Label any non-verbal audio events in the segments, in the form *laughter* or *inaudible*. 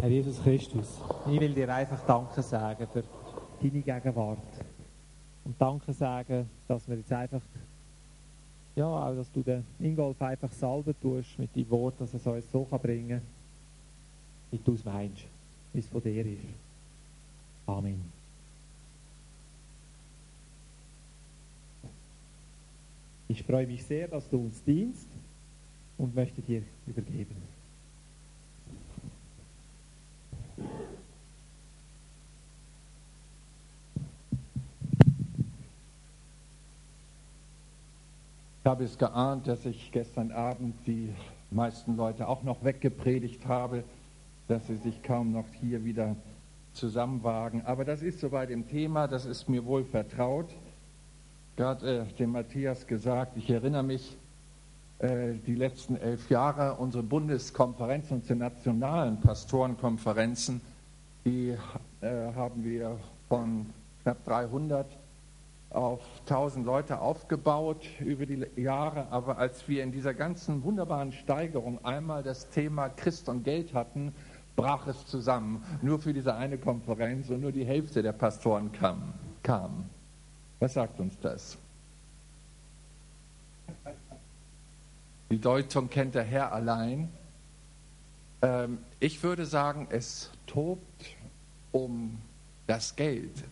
Herr Jesus Christus, ich will dir einfach Danke sagen für deine Gegenwart. Und Danke sagen, dass wir jetzt einfach, ja, auch, dass du den Ingolf einfach salben tust mit deinem Wort, dass er es uns so kann bringen kann, wie du es meinst, wie es von dir ist. Amen. Ich freue mich sehr, dass du uns dienst und möchte dir übergeben. Habe es geahnt, dass ich gestern Abend die meisten Leute auch noch weggepredigt habe, dass sie sich kaum noch hier wieder zusammenwagen. Aber das ist so bei dem Thema, das ist mir wohl vertraut. Gerade äh, dem Matthias gesagt, ich erinnere mich, äh, die letzten elf Jahre, unsere Bundeskonferenzen, unsere nationalen Pastorenkonferenzen, die äh, haben wir von knapp 300 auf 1000 Leute aufgebaut über die Jahre. Aber als wir in dieser ganzen wunderbaren Steigerung einmal das Thema Christ und Geld hatten, brach es zusammen. Nur für diese eine Konferenz und nur die Hälfte der Pastoren kam. kam. Was sagt uns das? Die Deutung kennt der Herr allein. Ähm, ich würde sagen, es tobt um das Geld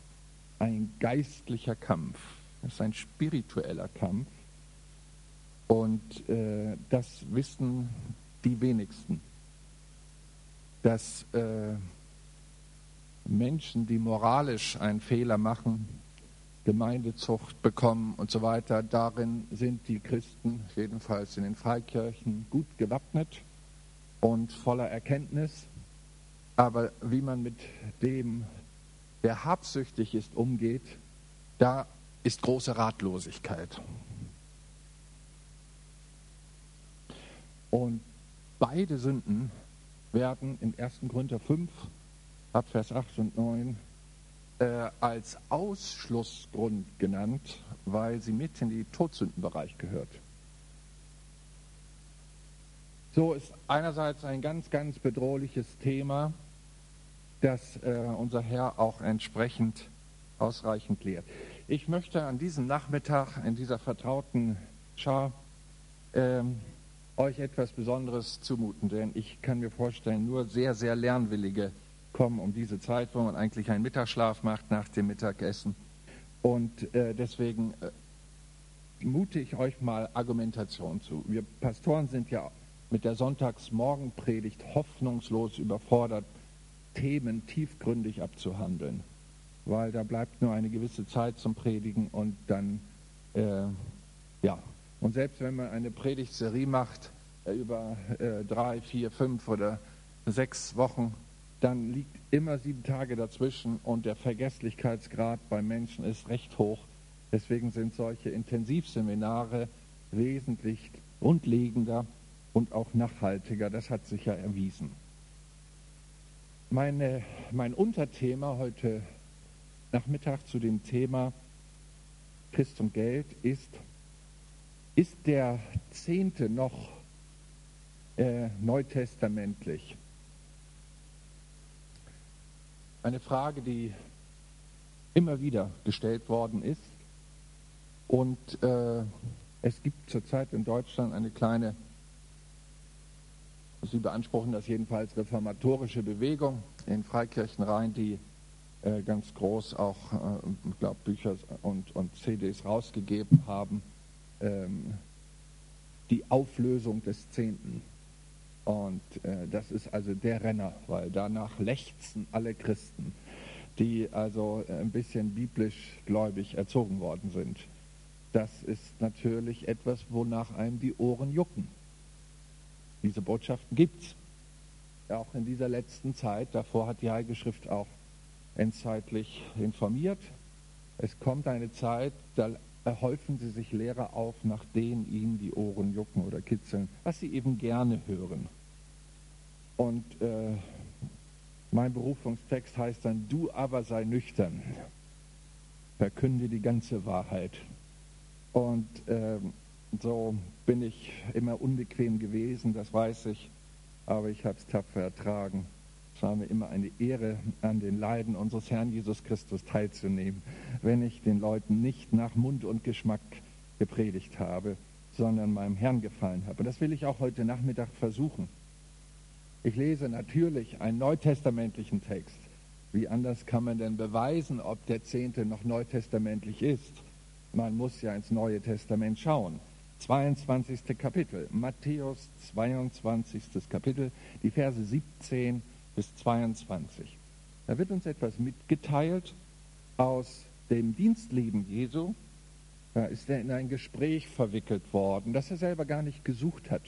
ein geistlicher Kampf. Es ist ein spiritueller Kampf. Und äh, das wissen die wenigsten. Dass äh, Menschen, die moralisch einen Fehler machen, Gemeindezucht bekommen und so weiter. Darin sind die Christen, jedenfalls in den Freikirchen, gut gewappnet und voller Erkenntnis. Aber wie man mit dem, der habsüchtig ist, umgeht, da ist große Ratlosigkeit. Und beide Sünden werden im 1. Korinther 5, ab Vers 8 und 9 äh, als Ausschlussgrund genannt, weil sie mit in den Todsündenbereich gehört. So ist einerseits ein ganz, ganz bedrohliches Thema, das äh, unser Herr auch entsprechend ausreichend lehrt. Ich möchte an diesem Nachmittag in dieser vertrauten Schar äh, euch etwas Besonderes zumuten, denn ich kann mir vorstellen, nur sehr, sehr lernwillige kommen um diese Zeit, wo man eigentlich einen Mittagsschlaf macht nach dem Mittagessen. Und äh, deswegen äh, mute ich euch mal Argumentation zu. Wir Pastoren sind ja mit der Sonntagsmorgenpredigt hoffnungslos überfordert, Themen tiefgründig abzuhandeln, weil da bleibt nur eine gewisse Zeit zum Predigen und dann, äh, ja, und selbst wenn man eine Predigtserie macht äh, über äh, drei, vier, fünf oder sechs Wochen, dann liegt immer sieben Tage dazwischen und der Vergesslichkeitsgrad bei Menschen ist recht hoch. Deswegen sind solche Intensivseminare wesentlich grundlegender und auch nachhaltiger. Das hat sich ja erwiesen. Meine, mein Unterthema heute Nachmittag zu dem Thema Christ und Geld ist, ist der Zehnte noch äh, neutestamentlich? eine Frage, die immer wieder gestellt worden ist. Und äh, es gibt zurzeit in Deutschland eine kleine, Sie beanspruchen das jedenfalls, reformatorische Bewegung in Freikirchenreihen, die äh, ganz groß auch, äh, glaube, Bücher und, und CDs rausgegeben haben. Ähm, die Auflösung des Zehnten. Und äh, das ist also der Renner, weil danach lechzen alle Christen, die also ein bisschen biblisch gläubig erzogen worden sind. Das ist natürlich etwas, wonach einem die Ohren jucken. Diese Botschaften gibt es. Auch in dieser letzten Zeit, davor hat die Heilige Schrift auch endzeitlich informiert. Es kommt eine Zeit, da häufen sie sich Lehrer auf, nach denen ihnen die Ohren jucken oder kitzeln, was sie eben gerne hören. Und äh, mein Berufungstext heißt dann, du aber sei nüchtern, verkünde die ganze Wahrheit. Und äh, so bin ich immer unbequem gewesen, das weiß ich, aber ich habe es tapfer ertragen. Es war mir immer eine Ehre, an den Leiden unseres Herrn Jesus Christus teilzunehmen, wenn ich den Leuten nicht nach Mund und Geschmack gepredigt habe, sondern meinem Herrn gefallen habe. Und das will ich auch heute Nachmittag versuchen. Ich lese natürlich einen neutestamentlichen Text. Wie anders kann man denn beweisen, ob der Zehnte noch neutestamentlich ist? Man muss ja ins Neue Testament schauen. 22. Kapitel, Matthäus 22. Kapitel, die Verse 17 bis 22. Da wird uns etwas mitgeteilt aus dem Dienstleben Jesu. Da ist er in ein Gespräch verwickelt worden, das er selber gar nicht gesucht hat.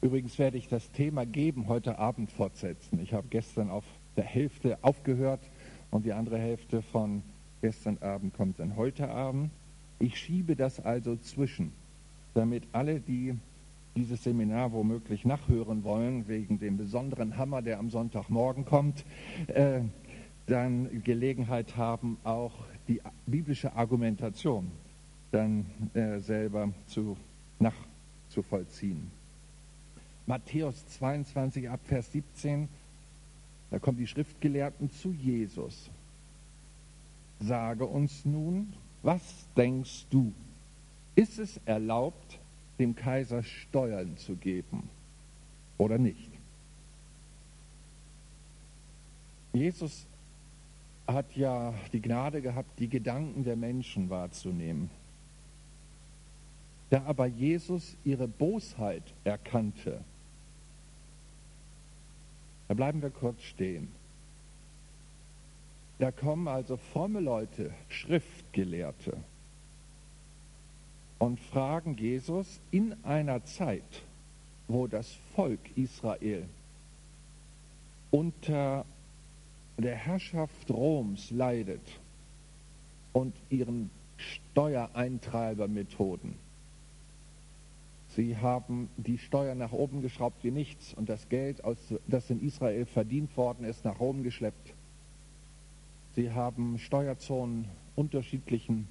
Übrigens werde ich das Thema Geben heute Abend fortsetzen. Ich habe gestern auf der Hälfte aufgehört und die andere Hälfte von gestern Abend kommt dann heute Abend. Ich schiebe das also zwischen, damit alle, die dieses Seminar womöglich nachhören wollen, wegen dem besonderen Hammer, der am Sonntagmorgen kommt, äh, dann Gelegenheit haben, auch die biblische Argumentation dann äh, selber zu, nachzuvollziehen. Matthäus 22 ab Vers 17, da kommen die Schriftgelehrten zu Jesus. Sage uns nun, was denkst du? Ist es erlaubt, dem Kaiser Steuern zu geben oder nicht. Jesus hat ja die Gnade gehabt, die Gedanken der Menschen wahrzunehmen. Da aber Jesus ihre Bosheit erkannte, da bleiben wir kurz stehen. Da kommen also fromme Leute, Schriftgelehrte, und fragen Jesus in einer Zeit, wo das Volk Israel unter der Herrschaft Roms leidet und ihren Steuereintreibermethoden. Sie haben die Steuer nach oben geschraubt wie nichts und das Geld, das in Israel verdient worden ist, nach Rom geschleppt. Sie haben Steuerzonen unterschiedlichen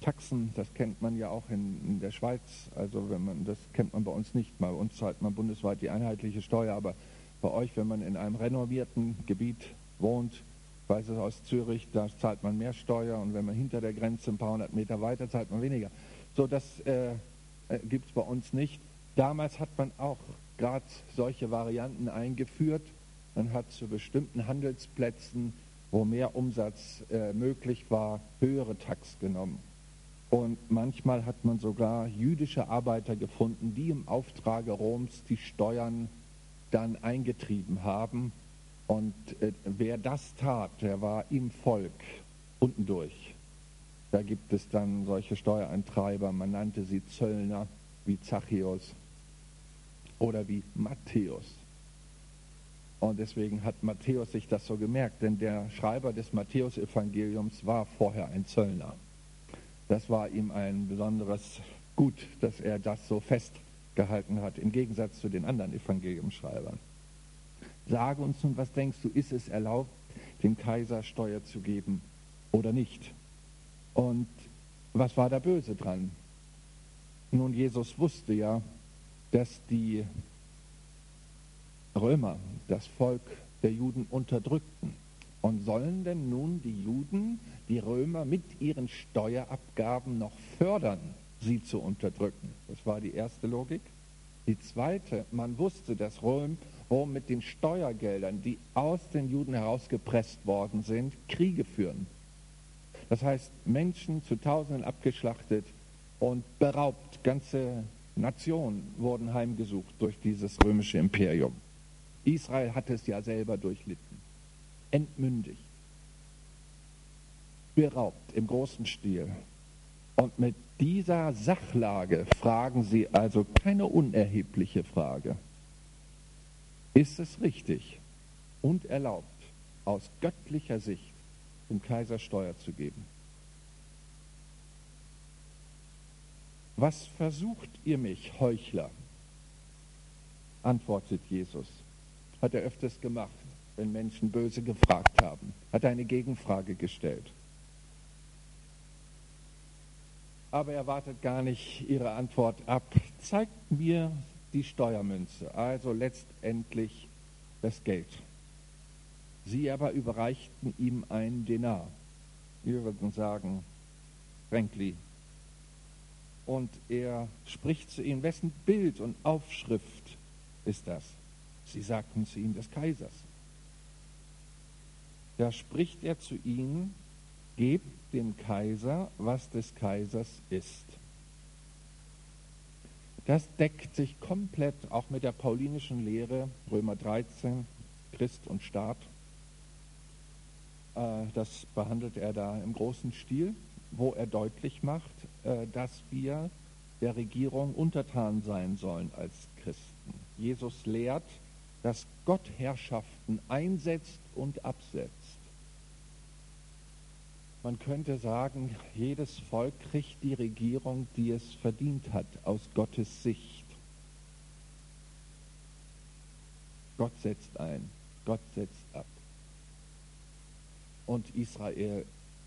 Taxen, das kennt man ja auch in, in, der Schweiz, also wenn man, das kennt man bei uns nicht. Bei uns zahlt man bundesweit die einheitliche Steuer, aber bei euch, wenn man in einem renovierten Gebiet wohnt, weiß es aus Zürich, da zahlt man mehr Steuer und wenn man hinter der Grenze ein paar hundert Meter weiter, zahlt man weniger. So, das äh, äh, gibt es bei uns nicht. Damals hat man auch gerade solche Varianten eingeführt. Man hat zu bestimmten Handelsplätzen, wo mehr Umsatz äh, möglich war, höhere Tax genommen. Und manchmal hat man sogar jüdische Arbeiter gefunden, die im Auftrage Roms die Steuern dann eingetrieben haben. Und äh, wer das tat, der war im Volk unten durch. Da gibt es dann solche Steuereintreiber, man nannte sie Zöllner, wie Zachäus oder wie Matthäus. Und deswegen hat Matthäus sich das so gemerkt, denn der Schreiber des Matthäusevangeliums war vorher ein Zöllner. Das war ihm ein besonderes Gut, dass er das so festgehalten hat, im Gegensatz zu den anderen Evangeliumschreibern. Sage uns nun, was denkst du, ist es erlaubt, dem Kaiser Steuer zu geben oder nicht? Und was war da böse dran? Nun, Jesus wusste ja, dass die Römer das Volk der Juden unterdrückten. Und sollen denn nun die Juden die Römer mit ihren Steuerabgaben noch fördern, sie zu unterdrücken? Das war die erste Logik. Die zweite, man wusste, dass Rom, Rom mit den Steuergeldern, die aus den Juden herausgepresst worden sind, Kriege führen. Das heißt, Menschen zu Tausenden abgeschlachtet und beraubt. Ganze Nationen wurden heimgesucht durch dieses römische Imperium. Israel hatte es ja selber durchlitten entmündigt, beraubt im großen Stil. Und mit dieser Sachlage fragen Sie also keine unerhebliche Frage. Ist es richtig und erlaubt, aus göttlicher Sicht dem Kaiser Steuer zu geben? Was versucht ihr mich, Heuchler? antwortet Jesus. Hat er öfters gemacht wenn Menschen böse gefragt haben, hat eine Gegenfrage gestellt. Aber er wartet gar nicht ihre Antwort ab. Zeigt mir die Steuermünze, also letztendlich das Geld. Sie aber überreichten ihm einen Denar. Wir würden sagen, Frankly. Und er spricht zu ihnen, wessen Bild und Aufschrift ist das? Sie sagten zu ihm des Kaisers. Da spricht er zu ihnen, gebt dem Kaiser, was des Kaisers ist. Das deckt sich komplett auch mit der paulinischen Lehre, Römer 13, Christ und Staat. Äh, das behandelt er da im großen Stil, wo er deutlich macht, äh, dass wir der Regierung untertan sein sollen als Christen. Jesus lehrt, dass Gott Herrschaften einsetzt und absetzt. Man könnte sagen, jedes Volk kriegt die Regierung, die es verdient hat, aus Gottes Sicht. Gott setzt ein, Gott setzt ab. Und Israel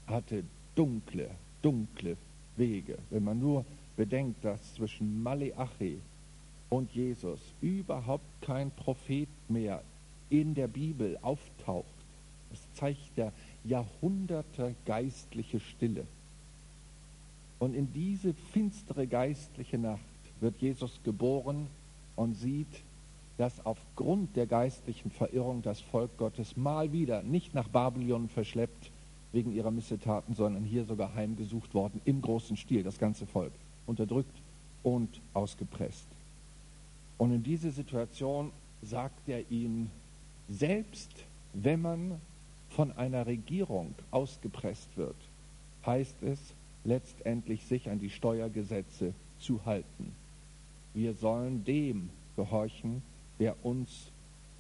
hatte dunkle, dunkle Wege. Wenn man nur bedenkt, dass zwischen Maleachi und Jesus überhaupt kein Prophet mehr in der Bibel auftaucht. Das zeigt ja Jahrhunderte geistliche Stille. Und in diese finstere geistliche Nacht wird Jesus geboren und sieht, dass aufgrund der geistlichen Verirrung das Volk Gottes mal wieder nicht nach Babylon verschleppt wegen ihrer Missetaten, sondern hier sogar heimgesucht worden im großen Stil, das ganze Volk, unterdrückt und ausgepresst. Und in diese Situation sagt er ihnen, selbst wenn man von einer Regierung ausgepresst wird, heißt es letztendlich, sich an die Steuergesetze zu halten. Wir sollen dem gehorchen, der uns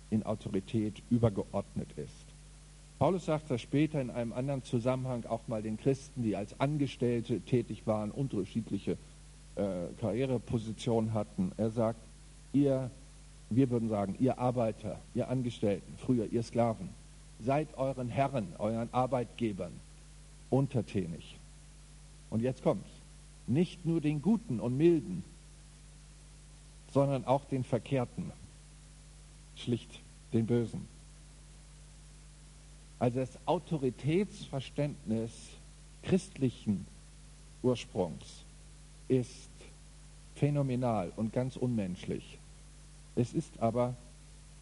in Autorität übergeordnet ist. Paulus sagt das später in einem anderen Zusammenhang auch mal den Christen, die als Angestellte tätig waren, unterschiedliche äh, Karrierepositionen hatten. Er sagt, ihr, wir würden sagen, ihr Arbeiter, ihr Angestellten, früher ihr Sklaven, seid euren Herren, euren Arbeitgebern untertänig. Und jetzt kommt's. Nicht nur den Guten und Milden, sondern auch den Verkehrten, schlicht den Bösen. Also das Autoritätsverständnis christlichen Ursprungs ist phänomenal und ganz unmenschlich. Es ist aber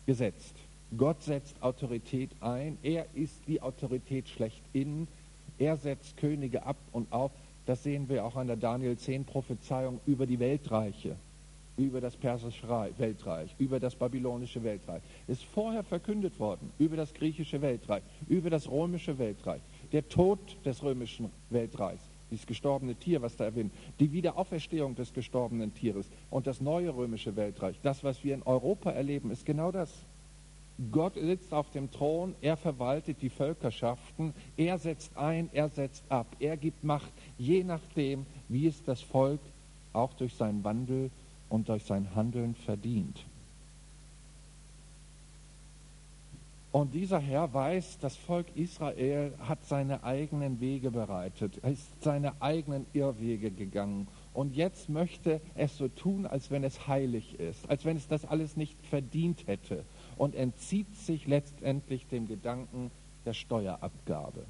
gesetzt. Gott setzt Autorität ein. Er ist die Autorität schlechthin. Er setzt Könige ab und auf. Das sehen wir auch an der Daniel 10 Prophezeiung über die Weltreiche, über das persische Weltreich, über das babylonische Weltreich. Ist vorher verkündet worden über das griechische Weltreich, über das römische Weltreich. Der Tod des römischen Weltreichs, dieses gestorbene Tier, was da erwähnt, die Wiederauferstehung des gestorbenen Tieres und das neue römische Weltreich, das, was wir in Europa erleben, ist genau das. Gott sitzt auf dem Thron, er verwaltet die Völkerschaften, er setzt ein, er setzt ab, er gibt Macht, je nachdem, wie es das Volk auch durch seinen Wandel und durch sein Handeln verdient. Und dieser Herr weiß, das Volk Israel hat seine eigenen Wege bereitet, ist seine eigenen Irrwege gegangen. Und jetzt möchte es so tun, als wenn es heilig ist, als wenn es das alles nicht verdient hätte und entzieht sich letztendlich dem Gedanken der Steuerabgabe.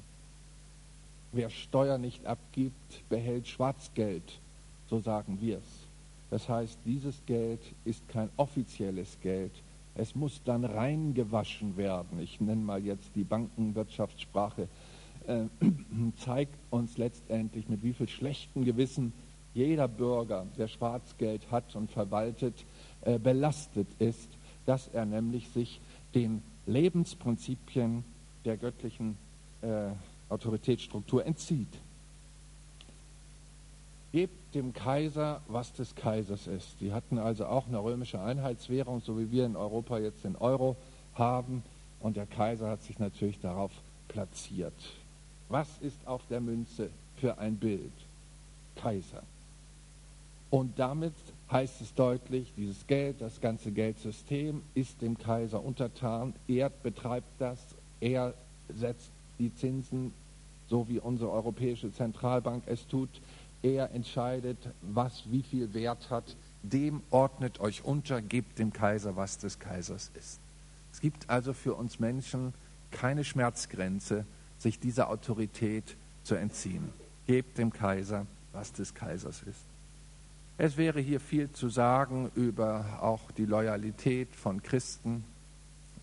Wer Steuer nicht abgibt, behält Schwarzgeld, so sagen wir es. Das heißt, dieses Geld ist kein offizielles Geld. Es muss dann reingewaschen werden. Ich nenne mal jetzt die Bankenwirtschaftssprache. Äh, *clears throat* zeigt uns letztendlich, mit wie viel schlechten Gewissen jeder Bürger, der Schwarzgeld hat und verwaltet, äh, belastet ist dass er nämlich sich den Lebensprinzipien der göttlichen äh, Autoritätsstruktur entzieht. Gebt dem Kaiser, was des Kaisers ist. Die hatten also auch eine römische Einheitswährung, so wie wir in Europa jetzt den Euro haben. Und der Kaiser hat sich natürlich darauf platziert. Was ist auf der Münze für ein Bild? Kaiser. Und damit heißt es deutlich, dieses Geld, das ganze Geldsystem ist dem Kaiser untertan. Er betreibt das, er setzt die Zinsen, so wie unsere Europäische Zentralbank es tut. Er entscheidet, was wie viel Wert hat. dem ordnet euch unter, gebt dem Kaiser, was des Kaisers ist. Es gibt also für uns Menschen keine Schmerzgrenze, sich dieser Autorität zu entziehen. Gebt dem Kaiser, was des Kaisers ist. Es wäre hier viel zu sagen über auch die Loyalität von Christen,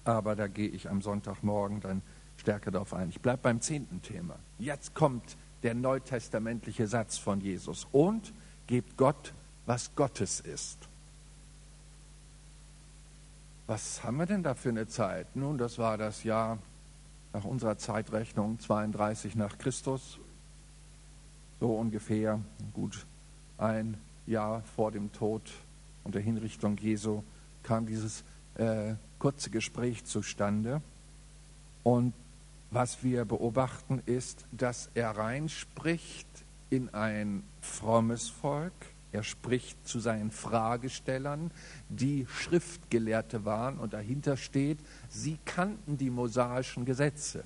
aber da gehe ich am Sonntagmorgen dann stärker darauf ein. Ich bleibe beim zehnten Thema. Jetzt kommt der neutestamentliche Satz von Jesus. Und gebt Gott, was Gottes ist. Was haben wir denn da für eine Zeit? Nun, das war das Jahr nach unserer Zeitrechnung 32 nach Christus, so ungefähr, gut ein Jahr vor dem Tod und der Hinrichtung Jesu kam dieses äh, kurze Gespräch zustande. Und was wir beobachten ist, dass er reinspricht in ein frommes Volk. Er spricht zu seinen Fragestellern, die Schriftgelehrte waren und dahinter steht, sie kannten die mosaischen Gesetze.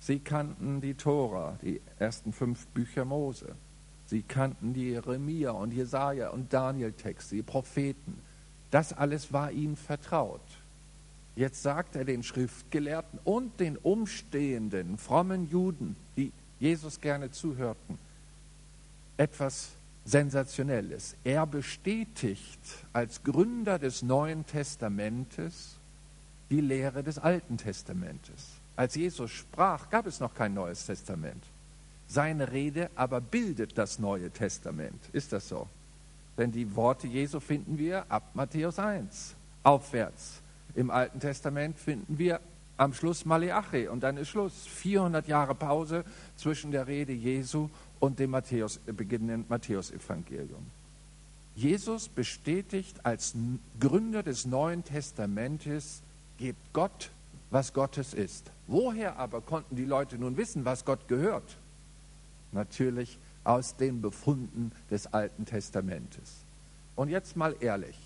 Sie kannten die Tora, die ersten fünf Bücher Mose. Sie kannten die Jeremia und Jesaja und Daniel-Texte, die Propheten. Das alles war ihnen vertraut. Jetzt sagt er den Schriftgelehrten und den umstehenden frommen Juden, die Jesus gerne zuhörten, etwas Sensationelles. Er bestätigt als Gründer des Neuen Testamentes die Lehre des Alten Testamentes. Als Jesus sprach, gab es noch kein Neues Testament. Seine Rede aber bildet das Neue Testament. Ist das so? Denn die Worte Jesu finden wir ab Matthäus 1 aufwärts. Im Alten Testament finden wir am Schluss Maleachi und dann ist Schluss. 400 Jahre Pause zwischen der Rede Jesu und dem Matthäus, äh, beginnenden Matthäusevangelium. Jesus bestätigt als Gründer des Neuen Testamentes, gebt Gott, was Gottes ist. Woher aber konnten die Leute nun wissen, was Gott gehört? Natürlich aus den Befunden des Alten Testamentes. Und jetzt mal ehrlich,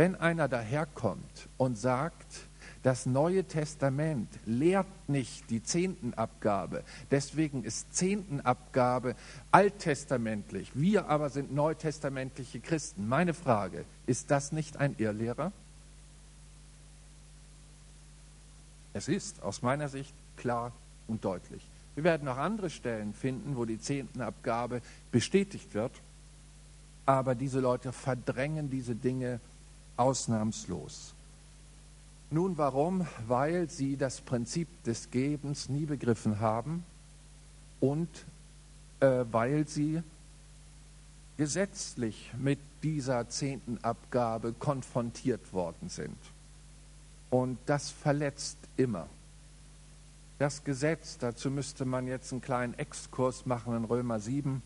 wenn einer daherkommt und sagt, das Neue Testament lehrt nicht die Zehntenabgabe, deswegen ist Zehntenabgabe alttestamentlich, wir aber sind neutestamentliche Christen. Meine Frage, ist das nicht ein Irrlehrer? Es ist aus meiner Sicht klar und deutlich. Wir werden noch andere Stellen finden, wo die Zehntenabgabe bestätigt wird, aber diese Leute verdrängen diese Dinge ausnahmslos. Nun warum? Weil sie das Prinzip des Gebens nie begriffen haben und äh, weil sie gesetzlich mit dieser zehnten Abgabe konfrontiert worden sind. Und das verletzt immer. Das Gesetz, dazu müsste man jetzt einen kleinen Exkurs machen in Römer 7,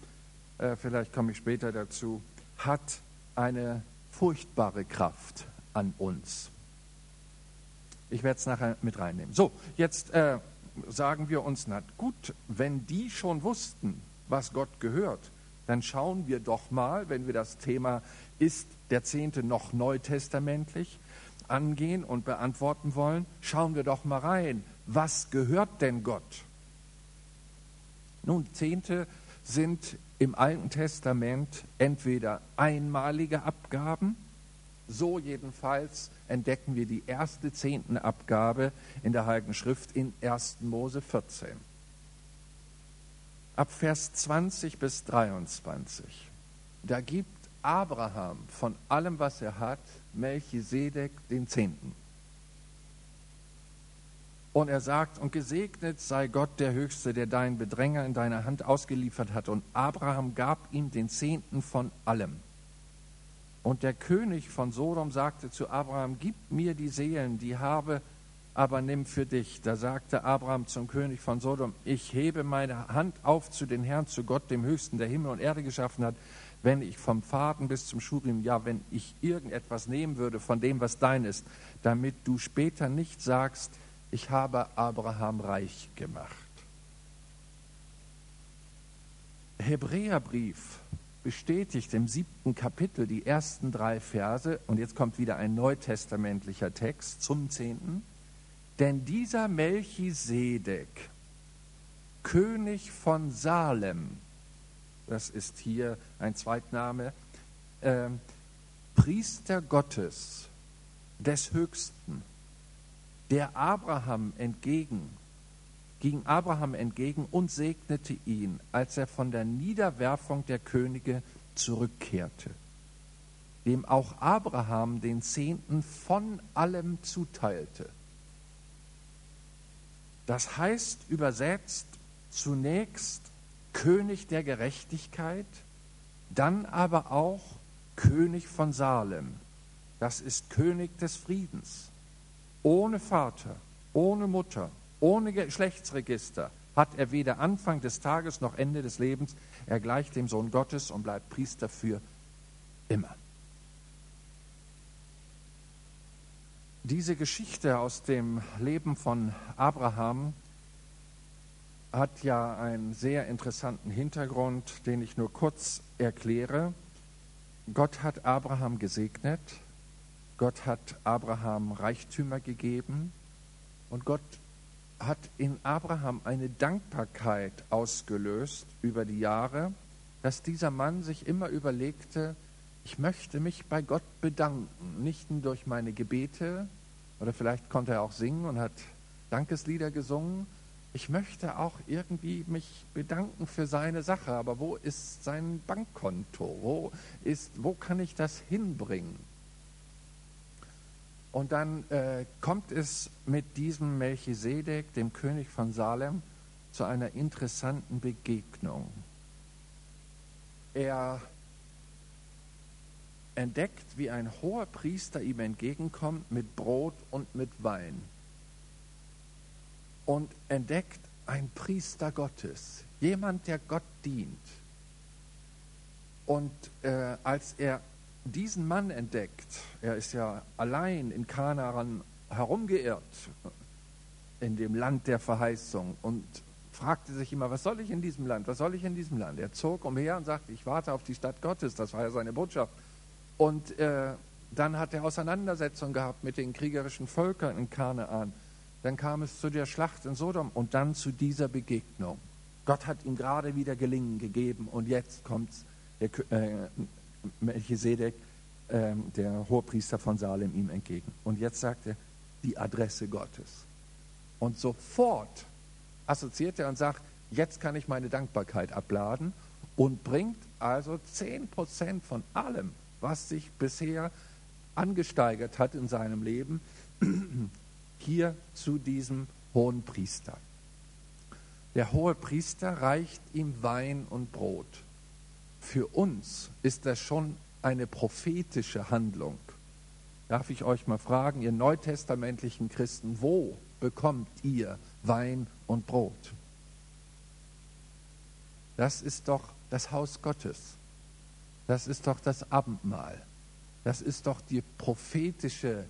äh, vielleicht komme ich später dazu, hat eine furchtbare Kraft an uns. Ich werde es nachher mit reinnehmen. So, jetzt äh, sagen wir uns, na gut, wenn die schon wussten, was Gott gehört, dann schauen wir doch mal, wenn wir das Thema ist der Zehnte noch neutestamentlich angehen und beantworten wollen, schauen wir doch mal rein, was gehört denn Gott? Nun, Zehnte sind im Alten Testament entweder einmalige Abgaben, so jedenfalls entdecken wir die erste Zehntenabgabe in der Heiligen Schrift in 1. Mose 14. Ab Vers 20 bis 23. Da gibt Abraham von allem, was er hat, Melchisedek den Zehnten. Und er sagt, und gesegnet sei Gott der Höchste, der deinen Bedränger in deiner Hand ausgeliefert hat. Und Abraham gab ihm den Zehnten von allem. Und der König von Sodom sagte zu Abraham, gib mir die Seelen, die habe, aber nimm für dich. Da sagte Abraham zum König von Sodom, ich hebe meine Hand auf zu den Herrn, zu Gott, dem Höchsten, der Himmel und Erde geschaffen hat, wenn ich vom Faden bis zum Schurim, ja, wenn ich irgendetwas nehmen würde von dem, was dein ist, damit du später nicht sagst, ich habe Abraham reich gemacht. Hebräerbrief bestätigt im siebten Kapitel die ersten drei Verse, und jetzt kommt wieder ein neutestamentlicher Text zum zehnten. Denn dieser Melchisedek, König von Salem, das ist hier ein Zweitname, äh, Priester Gottes des Höchsten, der Abraham entgegen, ging Abraham entgegen und segnete ihn, als er von der Niederwerfung der Könige zurückkehrte, dem auch Abraham den Zehnten von allem zuteilte. Das heißt übersetzt zunächst König der Gerechtigkeit, dann aber auch König von Salem. Das ist König des Friedens. Ohne Vater, ohne Mutter, ohne Geschlechtsregister hat er weder Anfang des Tages noch Ende des Lebens. Er gleicht dem Sohn Gottes und bleibt Priester für immer. Diese Geschichte aus dem Leben von Abraham hat ja einen sehr interessanten Hintergrund, den ich nur kurz erkläre. Gott hat Abraham gesegnet, Gott hat Abraham Reichtümer gegeben und Gott hat in Abraham eine Dankbarkeit ausgelöst über die Jahre, dass dieser Mann sich immer überlegte, ich möchte mich bei Gott bedanken, nicht nur durch meine Gebete, oder vielleicht konnte er auch singen und hat Dankeslieder gesungen, ich möchte auch irgendwie mich bedanken für seine Sache, aber wo ist sein Bankkonto? Wo, ist, wo kann ich das hinbringen? Und dann äh, kommt es mit diesem Melchisedek, dem König von Salem, zu einer interessanten Begegnung. Er entdeckt, wie ein hoher Priester ihm entgegenkommt mit Brot und mit Wein und entdeckt ein Priester Gottes, jemand, der Gott dient. Und äh, als er diesen Mann entdeckt, er ist ja allein in Kanaan herumgeirrt, in dem Land der Verheißung und fragte sich immer, was soll ich in diesem Land, was soll ich in diesem Land? Er zog umher und sagte, ich warte auf die Stadt Gottes, das war ja seine Botschaft. Und äh, dann hat er Auseinandersetzungen gehabt mit den kriegerischen Völkern in Kanaan. Dann kam es zu der Schlacht in Sodom und dann zu dieser Begegnung. Gott hat ihm gerade wieder Gelingen gegeben und jetzt kommt äh, Melchisedek, äh, der Hohepriester von Salem, ihm entgegen. Und jetzt sagt er die Adresse Gottes. Und sofort assoziiert er und sagt, jetzt kann ich meine Dankbarkeit abladen und bringt also 10% von allem, was sich bisher angesteigert hat in seinem Leben, *clears throat* hier zu diesem hohen Priester. Der hohe Priester reicht ihm Wein und Brot. Für uns ist das schon eine prophetische Handlung. Darf ich euch mal fragen, ihr neutestamentlichen Christen, wo bekommt ihr Wein und Brot? Das ist doch das Haus Gottes. Das ist doch das Abendmahl. Das ist doch die prophetische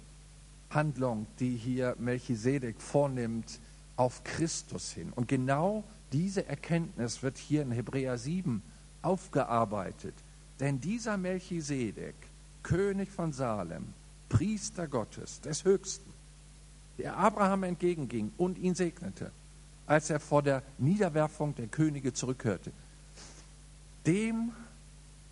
Handlung, die hier Melchisedek vornimmt, auf Christus hin. Und genau diese Erkenntnis wird hier in Hebräer 7 aufgearbeitet. Denn dieser Melchisedek, König von Salem, Priester Gottes, des Höchsten, der Abraham entgegenging und ihn segnete, als er vor der Niederwerfung der Könige zurückhörte, dem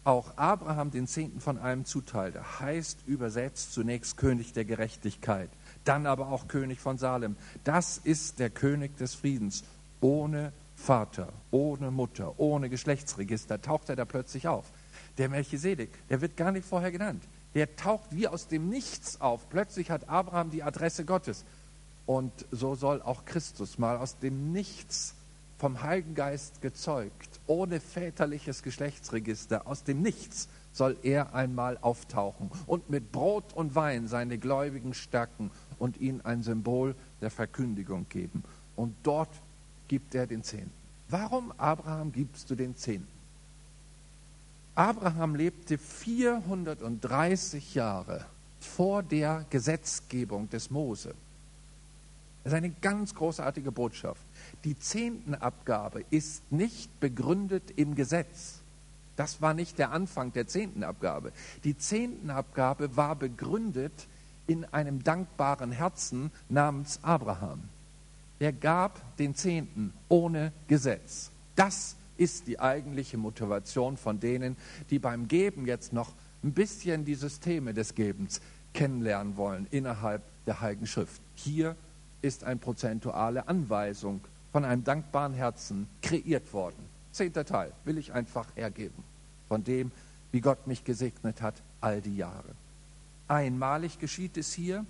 auch Abraham den Zehnten von allem zuteilte, heißt übersetzt zunächst König der Gerechtigkeit, dann aber auch König von Salem. Das ist der König des Friedens, ohne Vater, ohne Mutter, ohne Geschlechtsregister, taucht er da plötzlich auf. Der Melchisedek, der wird gar nicht vorher genannt. Der taucht wie aus dem Nichts auf. Plötzlich hat Abraham die Adresse Gottes. Und so soll auch Christus mal aus dem Nichts vom Heiligen Geist gezeugt, ohne väterliches Geschlechtsregister, aus dem Nichts soll er einmal auftauchen und mit Brot und Wein seine Gläubigen stärken und ihnen ein Symbol der Verkündigung geben. Und dort gibt er den Zehnten. Warum, Abraham, gibst du den Zehnten? Abraham lebte 430 Jahre vor der Gesetzgebung des Mose. Das ist eine ganz großartige Botschaft. Die Zehntenabgabe ist nicht begründet im Gesetz. Das war nicht der Anfang der Zehntenabgabe. Die Zehntenabgabe war begründet in einem dankbaren Herzen namens Abraham. Er gab den Zehnten ohne Gesetz. Das ist die eigentliche Motivation von denen, die beim Geben jetzt noch ein bisschen die Systeme des Gebens kennenlernen wollen innerhalb der Heiligen Schrift. Hier ist eine prozentuale Anweisung von einem dankbaren Herzen kreiert worden. Zehnter Teil will ich einfach hergeben von dem, wie Gott mich gesegnet hat all die Jahre. Einmalig geschieht es hier.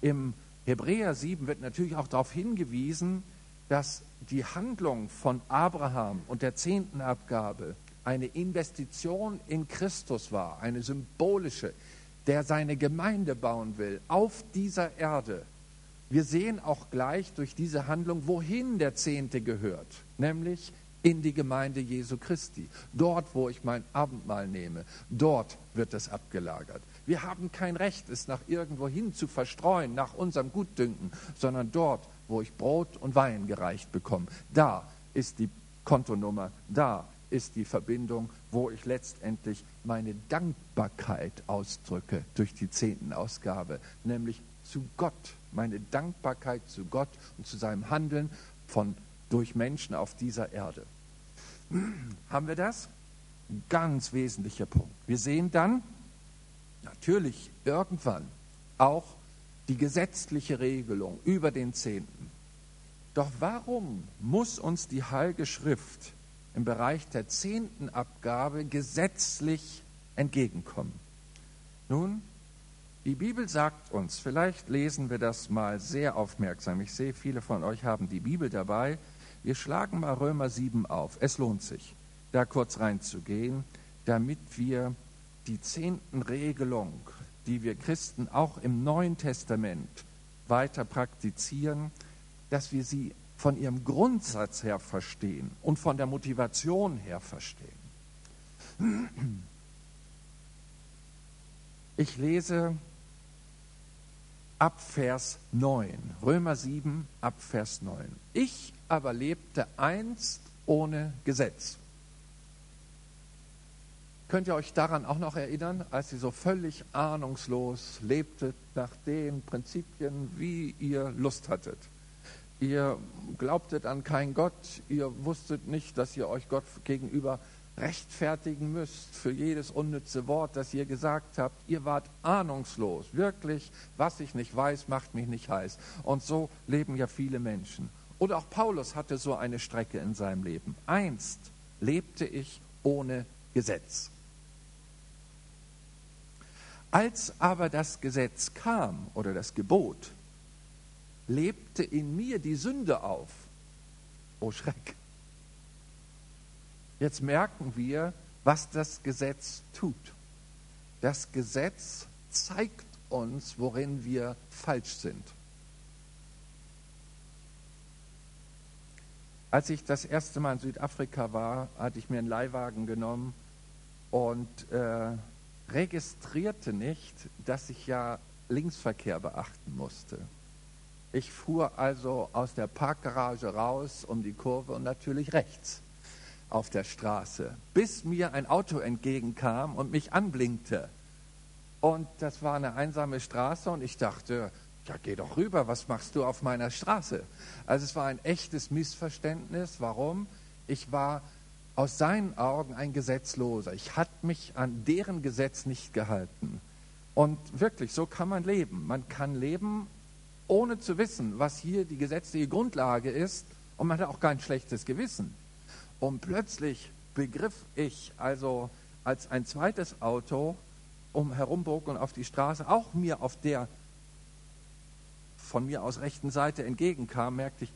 Im Hebräer 7 wird natürlich auch darauf hingewiesen, dass die Handlung von Abraham und der Zehntenabgabe eine Investition in Christus war, eine symbolische, der seine Gemeinde bauen will auf dieser Erde. Wir sehen auch gleich durch diese Handlung, wohin der Zehnte gehört, nämlich in die Gemeinde Jesu Christi. Dort, wo ich mein Abendmahl nehme, dort wird es abgelagert. Wir haben kein Recht, es nach irgendwo hin zu verstreuen, nach unserem Gutdünken, sondern dort, wo ich Brot und Wein gereicht bekomme. Da ist die Kontonummer, da ist die Verbindung, wo ich letztendlich meine Dankbarkeit ausdrücke durch die zehnten Ausgabe, nämlich zu Gott, meine Dankbarkeit zu Gott und zu seinem Handeln von, durch Menschen auf dieser Erde. Haben wir das? Ganz wesentlicher Punkt. Wir sehen dann natürlich irgendwann auch die gesetzliche Regelung über den Zehnten. Doch warum muss uns die Heilige Schrift im Bereich der Zehntenabgabe gesetzlich entgegenkommen? Nun, die Bibel sagt uns, vielleicht lesen wir das mal sehr aufmerksam. Ich sehe, viele von euch haben die Bibel dabei. Wir schlagen mal Römer 7 auf. Es lohnt sich, da kurz reinzugehen, damit wir die Zehntenregelung, die wir Christen auch im Neuen Testament weiter praktizieren, dass wir sie von ihrem Grundsatz her verstehen und von der Motivation her verstehen. Ich lese ab Vers 9, Römer 7 ab Vers 9. Ich aber lebte einst ohne Gesetz. Könnt ihr euch daran auch noch erinnern, als ihr so völlig ahnungslos lebtet nach den Prinzipien, wie ihr Lust hattet? Ihr glaubtet an keinen Gott, ihr wusstet nicht, dass ihr euch Gott gegenüber rechtfertigen müsst für jedes unnütze Wort, das ihr gesagt habt. Ihr wart ahnungslos, wirklich, was ich nicht weiß, macht mich nicht heiß. Und so leben ja viele Menschen. Und auch Paulus hatte so eine Strecke in seinem Leben. Einst lebte ich ohne Gesetz. Als aber das Gesetz kam oder das Gebot, lebte in mir die Sünde auf. Oh Schreck. Jetzt merken wir, was das Gesetz tut. Das Gesetz zeigt uns, worin wir falsch sind. Als ich das erste Mal in Südafrika war, hatte ich mir einen Leihwagen genommen und äh, registrierte nicht, dass ich ja Linksverkehr beachten musste. Ich fuhr also aus der Parkgarage raus um die Kurve und natürlich rechts auf der Straße, bis mir ein Auto entgegenkam und mich anblinkte. Und das war eine einsame Straße und ich dachte, ja, geh doch rüber, was machst du auf meiner Straße? Also es war ein echtes Missverständnis. Warum? Ich war aus seinen Augen ein Gesetzloser. Ich hatte mich an deren Gesetz nicht gehalten. Und wirklich, so kann man leben. Man kann leben, ohne zu wissen, was hier die gesetzliche Grundlage ist. Und man hat auch kein schlechtes Gewissen. Und plötzlich begriff ich also, als ein zweites Auto um herumbog und auf die Straße auch mir auf der von mir aus rechten Seite entgegenkam, merkte ich,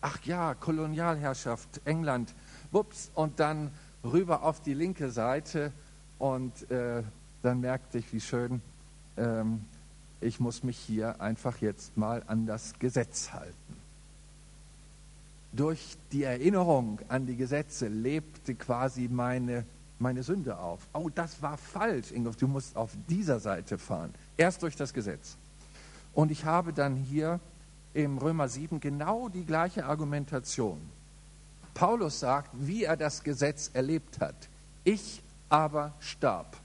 ach ja, Kolonialherrschaft, England, wups, und dann rüber auf die linke Seite und äh, dann merkte ich, wie schön, ähm, ich muss mich hier einfach jetzt mal an das Gesetz halten. Durch die Erinnerung an die Gesetze lebte quasi meine, meine Sünde auf. Oh, das war falsch, Ingolf, du musst auf dieser Seite fahren. Erst durch das Gesetz. Und ich habe dann hier im Römer 7 genau die gleiche Argumentation. Paulus sagt, wie er das Gesetz erlebt hat. Ich aber starb.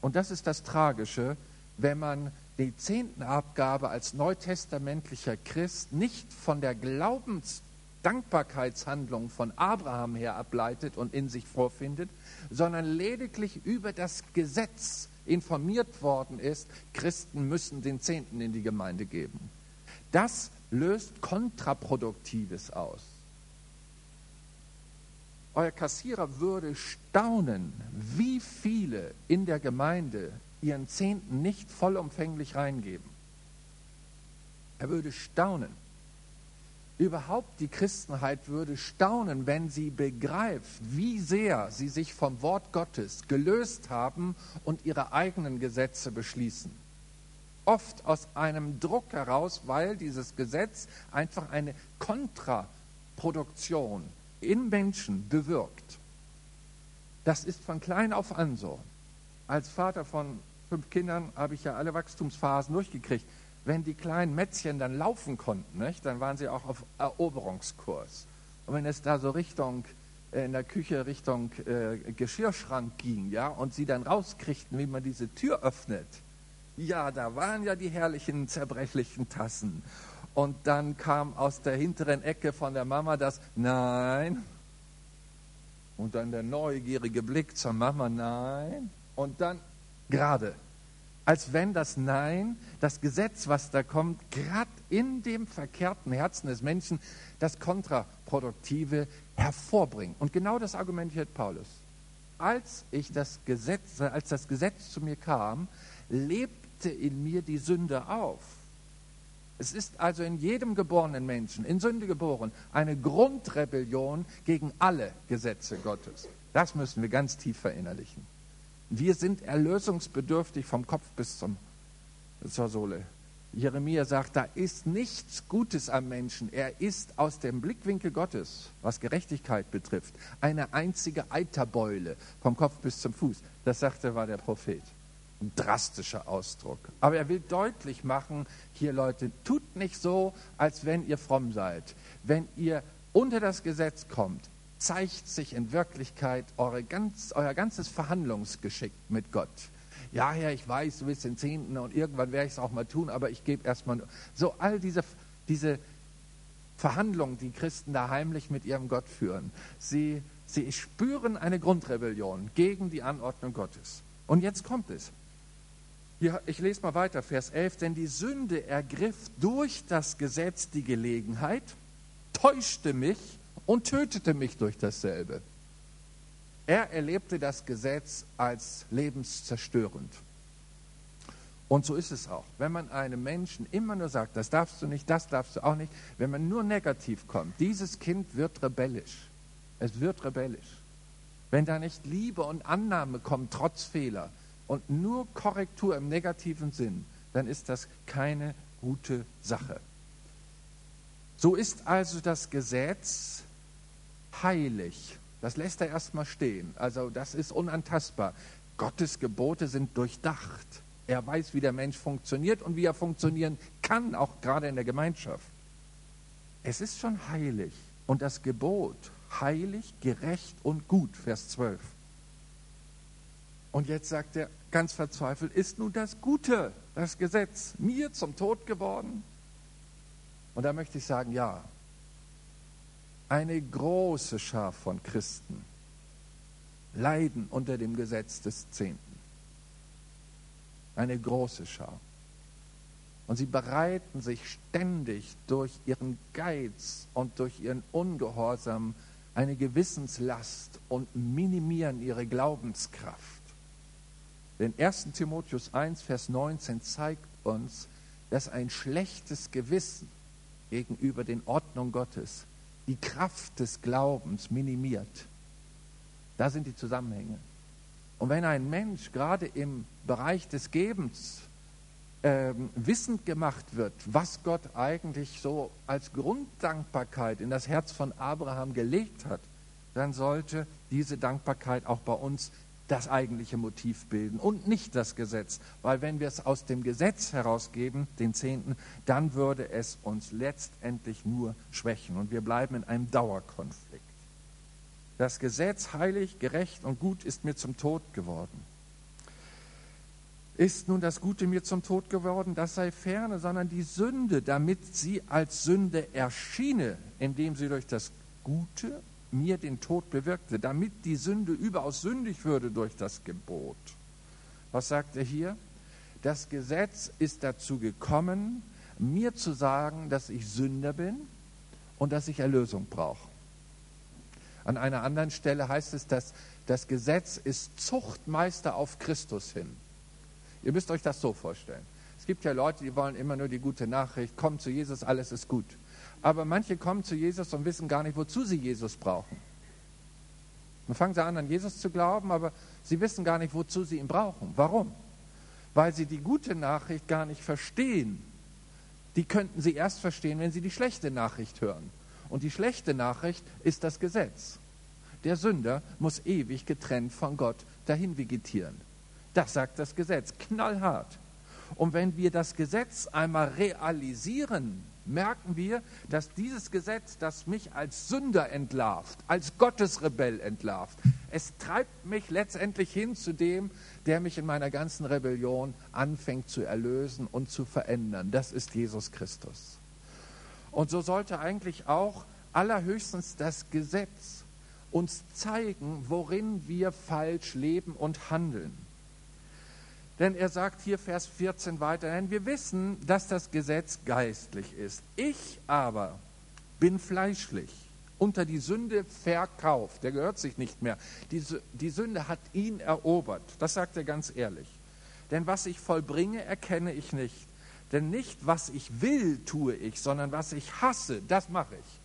Und das ist das Tragische, wenn man die Zehntenabgabe als neutestamentlicher Christ nicht von der Glaubens, Dankbarkeitshandlung von Abraham her ableitet und in sich vorfindet, sondern lediglich über das Gesetz informiert worden ist, Christen müssen den Zehnten in die Gemeinde geben. Das löst Kontraproduktives aus. Euer Kassierer würde staunen, wie viele in der Gemeinde ihren Zehnten nicht vollumfänglich reingeben. Er würde staunen. Überhaupt die Christenheit würde staunen, wenn sie begreift, wie sehr sie sich vom Wort Gottes gelöst haben und ihre eigenen Gesetze beschließen. Oft aus einem Druck heraus, weil dieses Gesetz einfach eine Kontraproduktion in Menschen bewirkt. Das ist von klein auf an so. Als Vater von fünf Kindern habe ich ja alle Wachstumsphasen durchgekriegt. Wenn die kleinen Mätzchen dann laufen konnten, nicht, dann waren sie auch auf Eroberungskurs. Und wenn es da so Richtung äh, in der Küche Richtung äh, Geschirrschrank ging, ja, und sie dann rauskriegten, wie man diese Tür öffnet, ja, da waren ja die herrlichen zerbrechlichen Tassen. Und dann kam aus der hinteren Ecke von der Mama das Nein. Und dann der neugierige Blick zur Mama Nein. Und dann gerade. Als wenn das Nein, das Gesetz, was da kommt, gerade in dem verkehrten Herzen des Menschen das Kontraproduktive hervorbringt. Und genau das argumentiert Paulus. Als ich das Gesetz, als das Gesetz zu mir kam, lebte in mir die Sünde auf. Es ist also in jedem geborenen Menschen, in Sünde geboren, eine Grundrebellion gegen alle Gesetze Gottes. Das müssen wir ganz tief verinnerlichen. Wir sind erlösungsbedürftig vom Kopf bis zum, zur Sohle. Jeremia sagt, da ist nichts Gutes am Menschen. Er ist aus dem Blickwinkel Gottes, was Gerechtigkeit betrifft, eine einzige Eiterbeule vom Kopf bis zum Fuß. Das sagte war der Prophet drastischer Ausdruck. Aber er will deutlich machen, hier Leute, tut nicht so, als wenn ihr fromm seid. Wenn ihr unter das Gesetz kommt, zeigt sich in Wirklichkeit ganz, euer ganzes Verhandlungsgeschick mit Gott. Ja, Herr, ich weiß, du willst den Zehnten und irgendwann werde ich es auch mal tun, aber ich gebe erstmal. So all diese, diese Verhandlungen, die Christen da heimlich mit ihrem Gott führen, sie, sie spüren eine Grundrebellion gegen die Anordnung Gottes. Und jetzt kommt es. Hier, ich lese mal weiter, Vers 11. Denn die Sünde ergriff durch das Gesetz die Gelegenheit, täuschte mich und tötete mich durch dasselbe. Er erlebte das Gesetz als lebenszerstörend. Und so ist es auch. Wenn man einem Menschen immer nur sagt, das darfst du nicht, das darfst du auch nicht, wenn man nur negativ kommt, dieses Kind wird rebellisch. Es wird rebellisch. Wenn da nicht Liebe und Annahme kommt, trotz Fehler, und nur Korrektur im negativen Sinn, dann ist das keine gute Sache. So ist also das Gesetz heilig. Das lässt er erstmal stehen. Also das ist unantastbar. Gottes Gebote sind durchdacht. Er weiß, wie der Mensch funktioniert und wie er funktionieren kann, auch gerade in der Gemeinschaft. Es ist schon heilig. Und das Gebot, heilig, gerecht und gut, Vers 12. Und jetzt sagt er ganz verzweifelt, ist nun das Gute, das Gesetz, mir zum Tod geworden? Und da möchte ich sagen, ja, eine große Schar von Christen leiden unter dem Gesetz des Zehnten. Eine große Schar. Und sie bereiten sich ständig durch ihren Geiz und durch ihren Ungehorsam eine Gewissenslast und minimieren ihre Glaubenskraft. Denn 1 Timotheus 1, Vers 19 zeigt uns, dass ein schlechtes Gewissen gegenüber den Ordnungen Gottes die Kraft des Glaubens minimiert. Da sind die Zusammenhänge. Und wenn ein Mensch gerade im Bereich des Gebens äh, wissend gemacht wird, was Gott eigentlich so als Grunddankbarkeit in das Herz von Abraham gelegt hat, dann sollte diese Dankbarkeit auch bei uns das eigentliche Motiv bilden und nicht das Gesetz. Weil wenn wir es aus dem Gesetz herausgeben, den Zehnten, dann würde es uns letztendlich nur schwächen und wir bleiben in einem Dauerkonflikt. Das Gesetz heilig, gerecht und gut ist mir zum Tod geworden. ist nun das Gute mir zum Tod geworden, das sei ferne, sondern die Sünde, damit sie als Sünde erschiene, indem sie durch das Gute mir den Tod bewirkte, damit die Sünde überaus sündig würde durch das Gebot. Was sagt er hier? Das Gesetz ist dazu gekommen, mir zu sagen, dass ich Sünder bin und dass ich Erlösung brauche. An einer anderen Stelle heißt es, dass das Gesetz ist Zuchtmeister auf Christus hin. Ihr müsst euch das so vorstellen. Es gibt ja Leute, die wollen immer nur die gute Nachricht, kommt zu Jesus, alles ist gut. Aber manche kommen zu Jesus und wissen gar nicht, wozu sie Jesus brauchen. Dann fangen sie an, an Jesus zu glauben, aber sie wissen gar nicht, wozu sie ihn brauchen. Warum? Weil sie die gute Nachricht gar nicht verstehen. Die könnten sie erst verstehen, wenn sie die schlechte Nachricht hören. Und die schlechte Nachricht ist das Gesetz. Der Sünder muss ewig getrennt von Gott dahin vegetieren. Das sagt das Gesetz, knallhart. Und wenn wir das Gesetz einmal realisieren, merken wir, dass dieses Gesetz, das mich als Sünder entlarvt, als Gottesrebell entlarvt, es treibt mich letztendlich hin zu dem, der mich in meiner ganzen Rebellion anfängt zu erlösen und zu verändern. Das ist Jesus Christus. Und so sollte eigentlich auch allerhöchstens das Gesetz uns zeigen, worin wir falsch leben und handeln. Denn er sagt hier Vers 14 weiter, denn wir wissen, dass das Gesetz geistlich ist. Ich aber bin fleischlich, unter die Sünde verkauft. Der gehört sich nicht mehr. Die, die Sünde hat ihn erobert. Das sagt er ganz ehrlich. Denn was ich vollbringe, erkenne ich nicht. Denn nicht, was ich will, tue ich, sondern was ich hasse, das mache ich.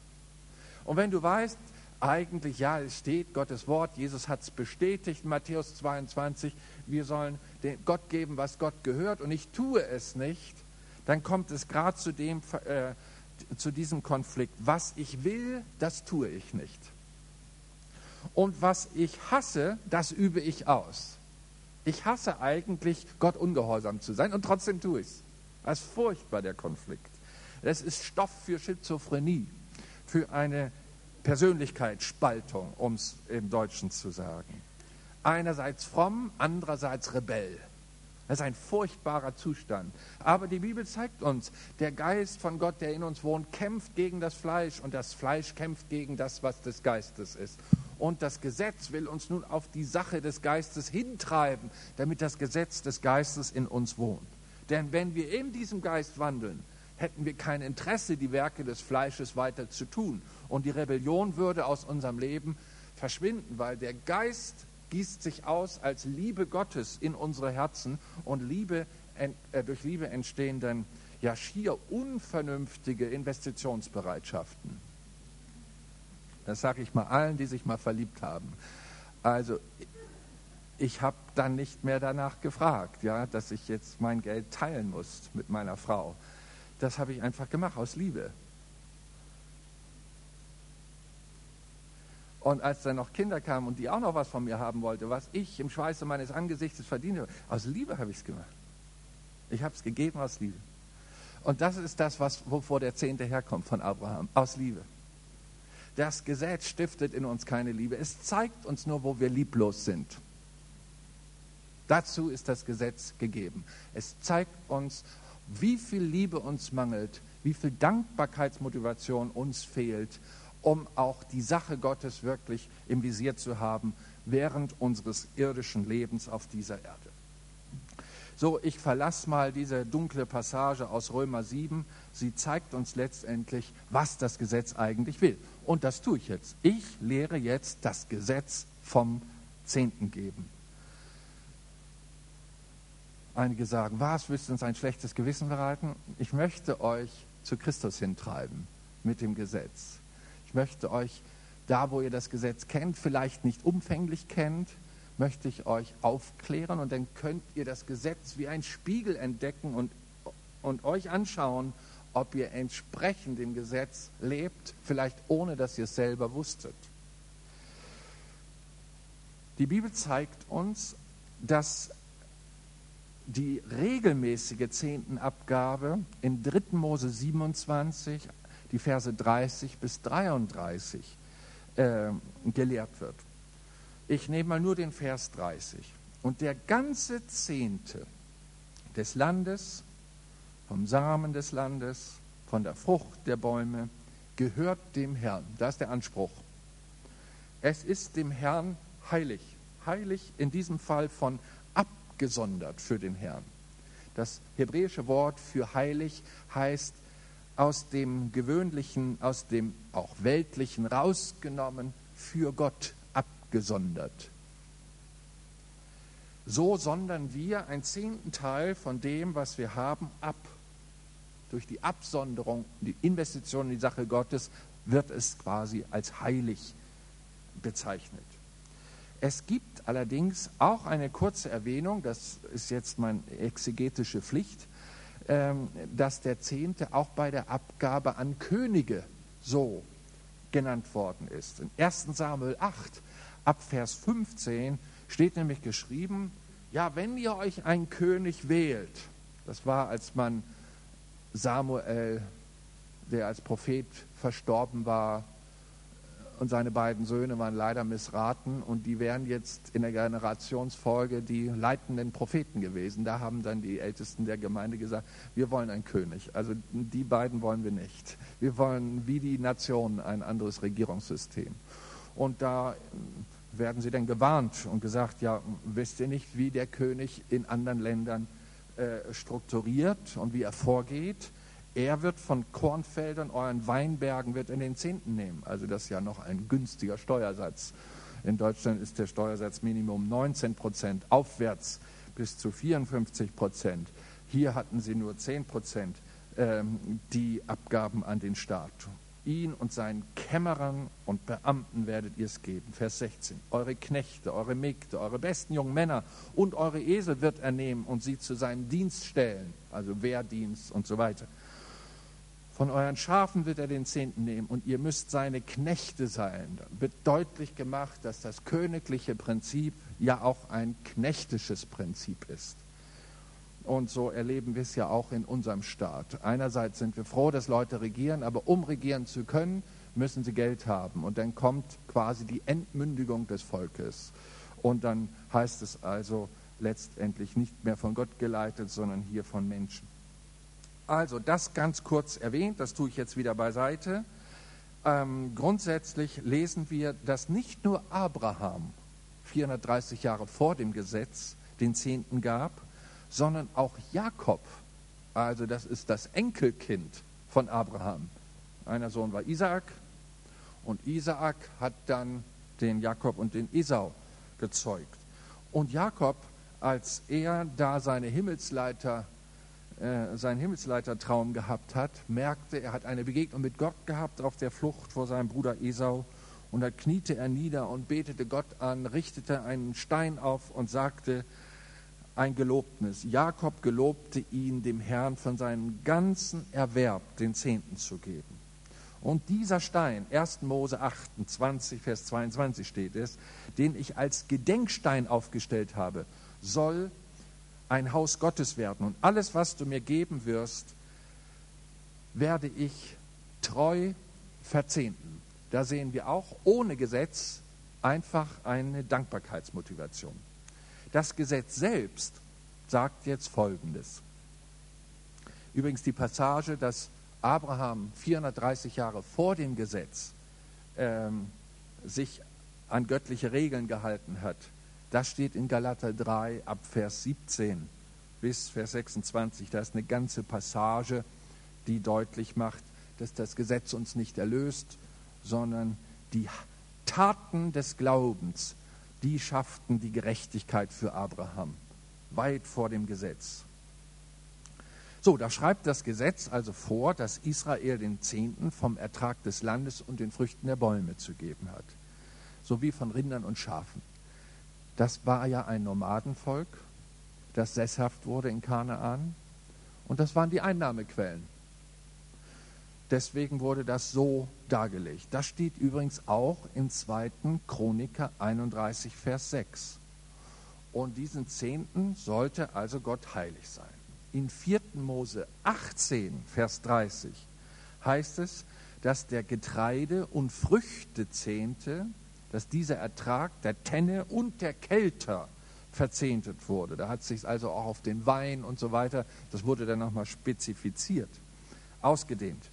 Und wenn du weißt, eigentlich, ja, es steht Gottes Wort, Jesus hat es bestätigt, Matthäus 22, wir sollen Gott geben, was Gott gehört und ich tue es nicht, dann kommt es gerade zu, äh, zu diesem Konflikt. Was ich will, das tue ich nicht. Und was ich hasse, das übe ich aus. Ich hasse eigentlich, Gott ungehorsam zu sein und trotzdem tue ich es. Das ist furchtbar, der Konflikt. Das ist Stoff für Schizophrenie, für eine Persönlichkeitsspaltung, um es im Deutschen zu sagen. Einerseits fromm, andererseits Rebell. Das ist ein furchtbarer Zustand. Aber die Bibel zeigt uns, der Geist von Gott, der in uns wohnt, kämpft gegen das Fleisch und das Fleisch kämpft gegen das, was des Geistes ist. Und das Gesetz will uns nun auf die Sache des Geistes hintreiben, damit das Gesetz des Geistes in uns wohnt. Denn wenn wir in diesem Geist wandeln, hätten wir kein Interesse, die Werke des Fleisches weiter zu tun. Und die Rebellion würde aus unserem Leben verschwinden, weil der Geist gießt sich aus als Liebe Gottes in unsere Herzen und Liebe, äh, durch Liebe entstehen dann ja schier unvernünftige Investitionsbereitschaften. Das sage ich mal allen, die sich mal verliebt haben. Also ich habe dann nicht mehr danach gefragt, ja, dass ich jetzt mein Geld teilen muss mit meiner Frau. Das habe ich einfach gemacht aus Liebe. Und als dann noch Kinder kamen und die auch noch was von mir haben wollte, was ich im Schweiße meines Angesichtes verdiene, aus Liebe habe ich es gemacht. Ich habe es gegeben aus Liebe. Und das ist das, was, wovor der Zehnte herkommt von Abraham, aus Liebe. Das Gesetz stiftet in uns keine Liebe. Es zeigt uns nur, wo wir lieblos sind. Dazu ist das Gesetz gegeben. Es zeigt uns, wie viel Liebe uns mangelt, wie viel Dankbarkeitsmotivation uns fehlt, um auch die Sache Gottes wirklich im Visier zu haben während unseres irdischen Lebens auf dieser Erde. So, ich verlasse mal diese dunkle Passage aus Römer 7. Sie zeigt uns letztendlich, was das Gesetz eigentlich will. Und das tue ich jetzt. Ich lehre jetzt das Gesetz vom Zehnten geben. Einige sagen, was, willst du uns ein schlechtes Gewissen bereiten? Ich möchte euch zu Christus hintreiben mit dem Gesetz. Ich möchte euch da, wo ihr das Gesetz kennt, vielleicht nicht umfänglich kennt, möchte ich euch aufklären und dann könnt ihr das Gesetz wie ein Spiegel entdecken und, und euch anschauen, ob ihr entsprechend dem Gesetz lebt, vielleicht ohne dass ihr es selber wusstet. Die Bibel zeigt uns, dass die regelmäßige Zehntenabgabe in 3. Mose 27, die Verse 30 bis 33 äh, gelehrt wird. Ich nehme mal nur den Vers 30. Und der ganze Zehnte des Landes, vom Samen des Landes, von der Frucht der Bäume, gehört dem Herrn. Das ist der Anspruch. Es ist dem Herrn heilig. Heilig in diesem Fall von abgesondert für den Herrn. Das hebräische Wort für heilig heißt aus dem gewöhnlichen, aus dem auch weltlichen rausgenommen, für Gott abgesondert. So sondern wir einen zehnten Teil von dem, was wir haben, ab. Durch die Absonderung, die Investition in die Sache Gottes wird es quasi als heilig bezeichnet. Es gibt allerdings auch eine kurze Erwähnung, das ist jetzt meine exegetische Pflicht, ähm, dass der Zehnte auch bei der Abgabe an Könige so genannt worden ist. In 1 Samuel 8, ab Vers 15 steht nämlich geschrieben, ja, wenn ihr euch einen König wählt, das war, als man Samuel, der als Prophet verstorben war, und seine beiden Söhne waren leider missraten und die wären jetzt in der Generationsfolge die leitenden Propheten gewesen. Da haben dann die Ältesten der Gemeinde gesagt, wir wollen einen König. Also die beiden wollen wir nicht. Wir wollen wie die Nation ein anderes Regierungssystem. Und da werden sie dann gewarnt und gesagt, ja, wisst ihr nicht, wie der König in anderen Ländern äh, strukturiert und wie er vorgeht? Er wird von Kornfeldern, euren Weinbergen, wird in den Zehnten nehmen. Also das ist ja noch ein günstiger Steuersatz. In Deutschland ist der Steuersatz Minimum 19 Prozent, aufwärts bis zu 54 Prozent. Hier hatten sie nur 10 Prozent ähm, die Abgaben an den Staat. Ihn und seinen Kämmerern und Beamten werdet ihr es geben. Vers 16. Eure Knechte, eure Mägde, eure besten jungen Männer und eure Esel wird er nehmen und sie zu seinem Dienst stellen, also Wehrdienst und so weiter. Von euren Schafen wird er den Zehnten nehmen und ihr müsst seine Knechte sein. Da wird deutlich gemacht, dass das königliche Prinzip ja auch ein knechtisches Prinzip ist. Und so erleben wir es ja auch in unserem Staat. Einerseits sind wir froh, dass Leute regieren, aber um regieren zu können, müssen sie Geld haben. Und dann kommt quasi die Entmündigung des Volkes. Und dann heißt es also letztendlich nicht mehr von Gott geleitet, sondern hier von Menschen. Also das ganz kurz erwähnt, das tue ich jetzt wieder beiseite. Ähm, grundsätzlich lesen wir, dass nicht nur Abraham 430 Jahre vor dem Gesetz den Zehnten gab, sondern auch Jakob, also das ist das Enkelkind von Abraham. Einer Sohn war Isaak und Isaak hat dann den Jakob und den Esau gezeugt. Und Jakob, als er da seine Himmelsleiter äh, seinen Himmelsleitertraum gehabt hat, merkte, er hat eine Begegnung mit Gott gehabt auf der Flucht vor seinem Bruder Esau. Und da kniete er nieder und betete Gott an, richtete einen Stein auf und sagte ein Gelobnis. Jakob gelobte ihn dem Herrn von seinem ganzen Erwerb den Zehnten zu geben. Und dieser Stein, 1. Mose 28, Vers 22 steht es, den ich als Gedenkstein aufgestellt habe, soll ein Haus Gottes werden. Und alles, was du mir geben wirst, werde ich treu verzehnten. Da sehen wir auch ohne Gesetz einfach eine Dankbarkeitsmotivation. Das Gesetz selbst sagt jetzt Folgendes. Übrigens die Passage, dass Abraham 430 Jahre vor dem Gesetz ähm, sich an göttliche Regeln gehalten hat, das steht in Galater 3 ab Vers 17 bis Vers 26. Da ist eine ganze Passage, die deutlich macht, dass das Gesetz uns nicht erlöst, sondern die Taten des Glaubens, die schafften die Gerechtigkeit für Abraham, weit vor dem Gesetz. So, da schreibt das Gesetz also vor, dass Israel den Zehnten vom Ertrag des Landes und den Früchten der Bäume zu geben hat, sowie von Rindern und Schafen. Das war ja ein Nomadenvolk, das sesshaft wurde in Kanaan. Und das waren die Einnahmequellen. Deswegen wurde das so dargelegt. Das steht übrigens auch in 2. Chroniker 31, Vers 6. Und diesen Zehnten sollte also Gott heilig sein. In 4. Mose 18, Vers 30 heißt es, dass der Getreide- und Früchtezehnte dass dieser Ertrag der Tenne und der Kelter verzehntet wurde. Da hat sich also auch auf den Wein und so weiter, das wurde dann nochmal spezifiziert, ausgedehnt.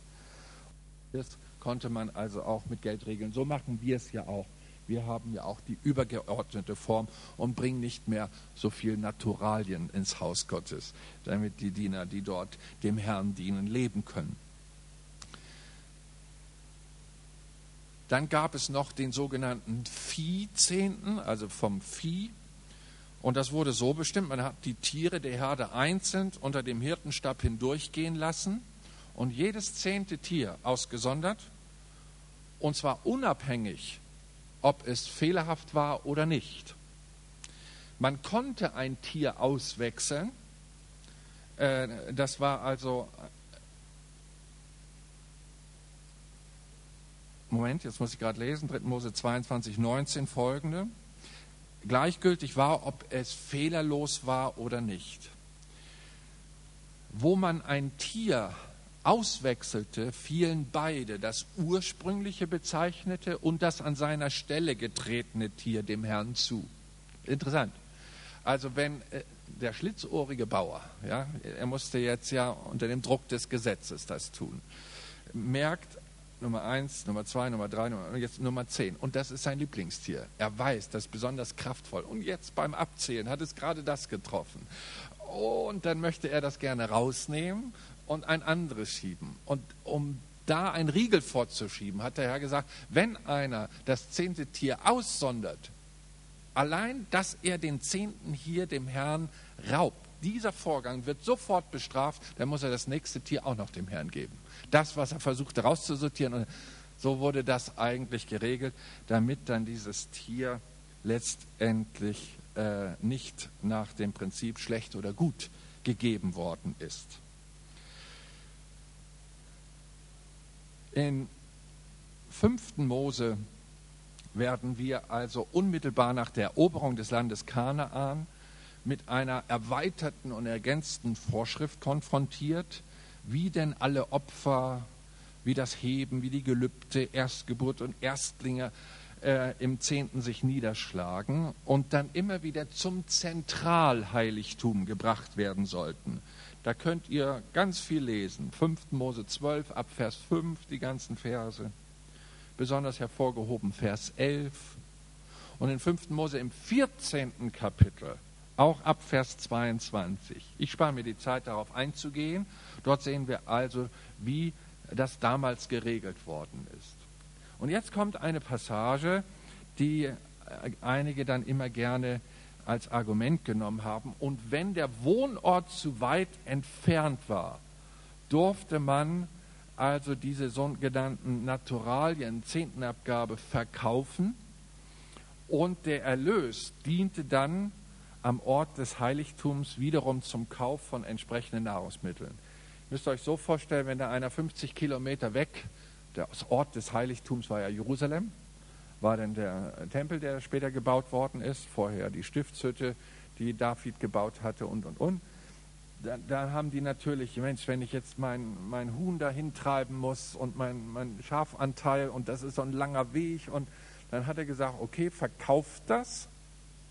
Das konnte man also auch mit Geld regeln. So machen wir es ja auch. Wir haben ja auch die übergeordnete Form und bringen nicht mehr so viel Naturalien ins Haus Gottes, damit die Diener, die dort dem Herrn dienen, leben können. Dann gab es noch den sogenannten Viehzehnten, also vom Vieh. Und das wurde so bestimmt, man hat die Tiere der Herde einzeln unter dem Hirtenstab hindurchgehen lassen und jedes zehnte Tier ausgesondert, und zwar unabhängig, ob es fehlerhaft war oder nicht. Man konnte ein Tier auswechseln, äh, das war also Moment, jetzt muss ich gerade lesen, 3. Mose 22, 19 folgende. Gleichgültig war, ob es fehlerlos war oder nicht. Wo man ein Tier auswechselte, fielen beide, das ursprüngliche bezeichnete und das an seiner Stelle getretene Tier dem Herrn zu. Interessant. Also wenn äh, der schlitzohrige Bauer, ja, er musste jetzt ja unter dem Druck des Gesetzes das tun, merkt, Nummer 1, Nummer 2, Nummer 3, Nummer, jetzt Nummer 10. Und das ist sein Lieblingstier. Er weiß, das ist besonders kraftvoll. Und jetzt beim Abzählen hat es gerade das getroffen. Und dann möchte er das gerne rausnehmen und ein anderes schieben. Und um da ein Riegel vorzuschieben, hat der Herr gesagt, wenn einer das zehnte Tier aussondert, allein, dass er den zehnten hier dem Herrn raubt, dieser Vorgang wird sofort bestraft, dann muss er das nächste Tier auch noch dem Herrn geben das, was er versuchte rauszusortieren. Und so wurde das eigentlich geregelt, damit dann dieses Tier letztendlich äh, nicht nach dem Prinzip schlecht oder gut gegeben worden ist. In 5. Mose werden wir also unmittelbar nach der Eroberung des Landes Kanaan mit einer erweiterten und ergänzten Vorschrift konfrontiert, wie denn alle Opfer, wie das Heben, wie die Gelübde, Erstgeburt und Erstlinge äh, im Zehnten sich niederschlagen und dann immer wieder zum Zentralheiligtum gebracht werden sollten. Da könnt ihr ganz viel lesen. 5. Mose 12 ab Vers 5 die ganzen Verse. Besonders hervorgehoben Vers 11. Und in 5. Mose im 14. Kapitel auch ab Vers 22. Ich spare mir die Zeit, darauf einzugehen. Dort sehen wir also, wie das damals geregelt worden ist. Und jetzt kommt eine Passage, die äh, einige dann immer gerne als Argument genommen haben. Und wenn der Wohnort zu weit entfernt war, durfte man also diese sogenannten Naturalien, Zehntenabgabe, verkaufen und der Erlös diente dann am Ort des Heiligtums wiederum zum Kauf von entsprechenden Nahrungsmitteln. Ihr müsst euch so vorstellen, wenn da einer 50 Kilometer weg, der Ort des Heiligtums war ja Jerusalem, war dann der Tempel, der später gebaut worden ist, vorher die Stiftshütte, die David gebaut hatte und, und, und. Da, da, haben die natürlich, Mensch, wenn ich jetzt mein, mein Huhn dahin treiben muss und mein, mein Schafanteil und das ist so ein langer Weg und dann hat er gesagt, okay, verkauft das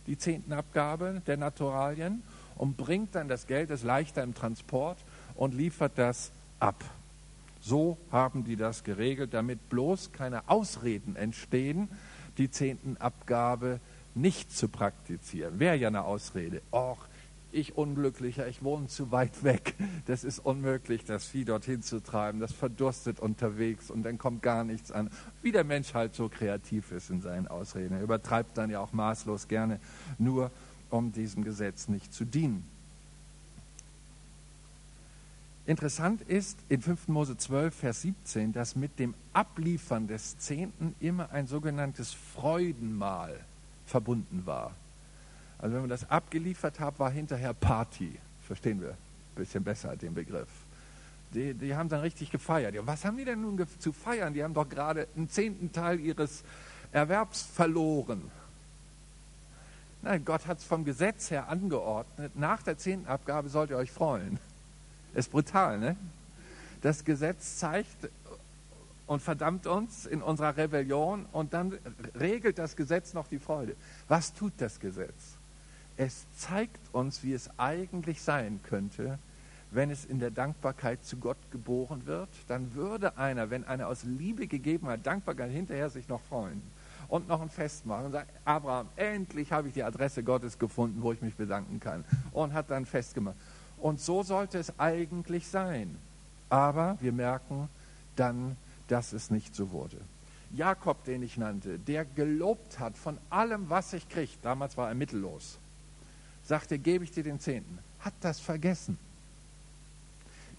die Zehntenabgabe der Naturalien und bringt dann das Geld, ist leichter im Transport und liefert das ab. So haben die das geregelt, damit bloß keine Ausreden entstehen, die Zehntenabgabe nicht zu praktizieren. Wäre ja eine Ausrede. Och, ich Unglücklicher, ich wohne zu weit weg. Das ist unmöglich, das Vieh dorthin zu treiben. Das verdurstet unterwegs und dann kommt gar nichts an. Wie der Mensch halt so kreativ ist in seinen Ausreden. Er übertreibt dann ja auch maßlos gerne, nur um diesem Gesetz nicht zu dienen. Interessant ist in 5. Mose 12, Vers 17, dass mit dem Abliefern des Zehnten immer ein sogenanntes Freudenmahl verbunden war. Also wenn wir das abgeliefert haben, war hinterher Party. Verstehen wir ein bisschen besser den Begriff. Die, die haben dann richtig gefeiert. Was haben die denn nun zu feiern? Die haben doch gerade einen zehnten Teil ihres Erwerbs verloren. Nein, Gott hat es vom Gesetz her angeordnet. Nach der zehnten Abgabe sollt ihr euch freuen. Ist brutal, ne? Das Gesetz zeigt und verdammt uns in unserer Rebellion und dann regelt das Gesetz noch die Freude. Was tut das Gesetz? es zeigt uns, wie es eigentlich sein könnte, wenn es in der Dankbarkeit zu Gott geboren wird, dann würde einer, wenn einer aus Liebe gegeben hat, Dankbarkeit hinterher sich noch freuen und noch ein Fest machen und sagen, Abraham, endlich habe ich die Adresse Gottes gefunden, wo ich mich bedanken kann und hat dann festgemacht. Und so sollte es eigentlich sein. Aber wir merken dann, dass es nicht so wurde. Jakob, den ich nannte, der gelobt hat von allem, was ich kriege, damals war er mittellos, sagte, gebe ich dir den Zehnten, hat das vergessen.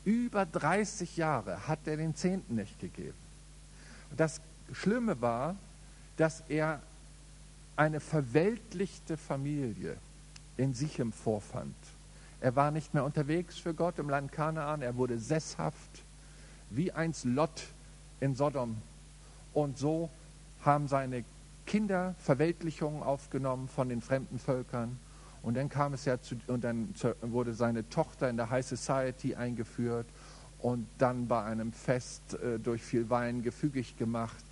Über 30 Jahre hat er den Zehnten nicht gegeben. Das Schlimme war, dass er eine verweltlichte Familie in Sichem vorfand. Er war nicht mehr unterwegs für Gott im Land Kanaan, er wurde sesshaft, wie einst Lot in Sodom. Und so haben seine Kinder Verweltlichungen aufgenommen von den fremden Völkern. Und dann kam es ja zu, und dann wurde seine Tochter in der High Society eingeführt und dann bei einem Fest äh, durch viel Wein gefügig gemacht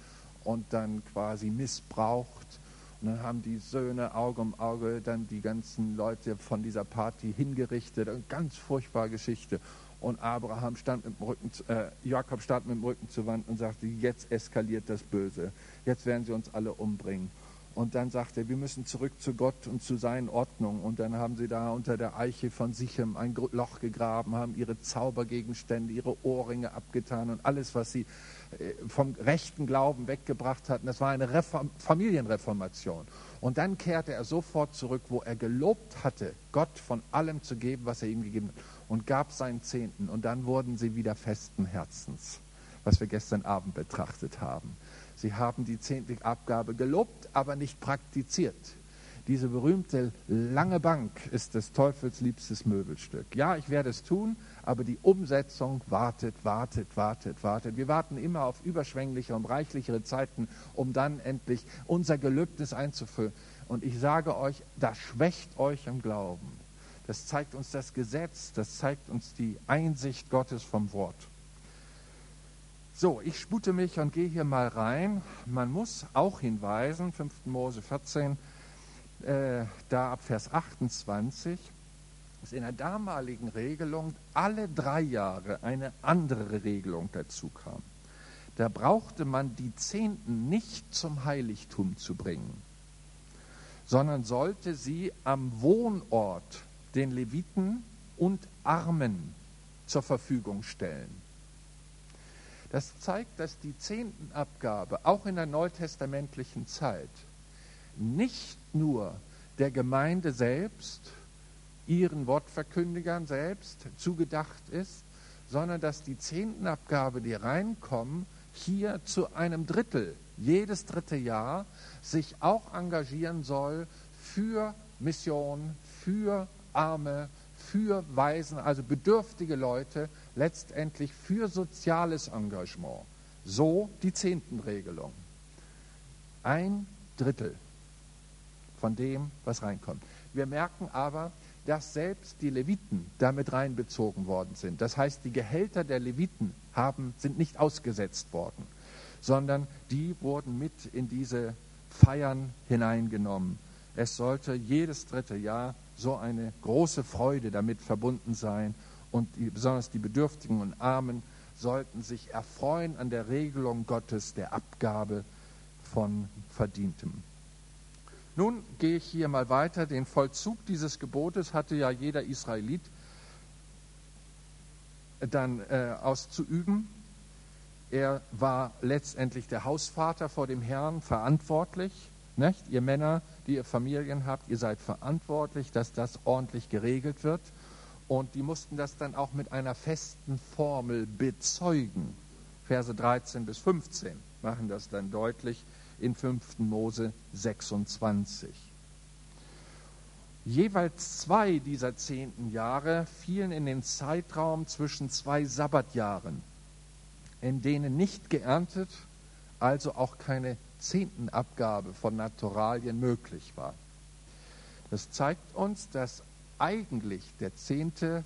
und dann quasi missbraucht. Dann haben die Söhne Auge um Auge dann die ganzen Leute von dieser Party hingerichtet. Eine ganz furchtbare Geschichte. Und Abraham stand mit dem Rücken, äh, Jakob stand mit dem Rücken zur Wand und sagte, jetzt eskaliert das Böse. Jetzt werden sie uns alle umbringen. Und dann sagt er, wir müssen zurück zu Gott und zu seinen Ordnungen. Und dann haben sie da unter der Eiche von Sichem ein Loch gegraben, haben ihre Zaubergegenstände, ihre Ohrringe abgetan und alles, was sie äh, vom rechten Glauben weggebracht hatten. Das war eine Reform Familienreformation. Und dann kehrte er sofort zurück, wo er gelobt hatte, Gott von allem zu geben, was er ihm gegeben hat, und gab seinen Zehnten. Und dann wurden sie wieder festen Herzens, was wir gestern Abend betrachtet haben. Sie haben die Zehntelabgabe gelobt, aber nicht praktiziert. Diese berühmte lange Bank ist des Teufels liebstes Möbelstück. Ja, ich werde es tun, aber die Umsetzung wartet, wartet, wartet, wartet. Wir warten immer auf überschwängliche und reichlichere Zeiten, um dann endlich unser Gelübnis einzufüllen. Und ich sage euch, das schwächt euch im Glauben. Das zeigt uns das Gesetz, das zeigt uns die Einsicht Gottes vom Wort. So, ich spute mich und gehe hier mal rein. Man muss auch hinweisen, 5. Mose 14, äh, da ab Vers 28, dass in der damaligen Regelung alle drei Jahre eine andere Regelung dazu kam. Da brauchte man die Zehnten nicht zum Heiligtum zu bringen, sondern sollte sie am Wohnort den Leviten und Armen zur Verfügung stellen. Das zeigt, dass die Zehntenabgabe auch in der neutestamentlichen Zeit nicht nur der Gemeinde selbst, ihren Wortverkündigern selbst zugedacht ist, sondern dass die Zehntenabgabe, die reinkommen, hier zu einem Drittel, jedes dritte Jahr, sich auch engagieren soll für Mission, für Arme, für Waisen, also bedürftige Leute, letztendlich für soziales Engagement. So die Zehntenregelung. Ein Drittel von dem, was reinkommt. Wir merken aber, dass selbst die Leviten damit reinbezogen worden sind. Das heißt, die Gehälter der Leviten haben, sind nicht ausgesetzt worden, sondern die wurden mit in diese Feiern hineingenommen. Es sollte jedes dritte Jahr so eine große Freude damit verbunden sein und die, besonders die Bedürftigen und Armen sollten sich erfreuen an der Regelung Gottes der Abgabe von Verdientem. Nun gehe ich hier mal weiter. Den Vollzug dieses Gebotes hatte ja jeder Israelit dann äh, auszuüben. Er war letztendlich der Hausvater vor dem Herrn verantwortlich. Nicht? Ihr Männer, die ihr Familien habt, ihr seid verantwortlich, dass das ordentlich geregelt wird. Und die mussten das dann auch mit einer festen Formel bezeugen. Verse 13 bis 15 machen das dann deutlich in 5. Mose 26. Jeweils zwei dieser zehnten Jahre fielen in den Zeitraum zwischen zwei Sabbatjahren, in denen nicht geerntet, also auch keine Zehntenabgabe von Naturalien möglich war. Das zeigt uns, dass eigentlich der Zehnte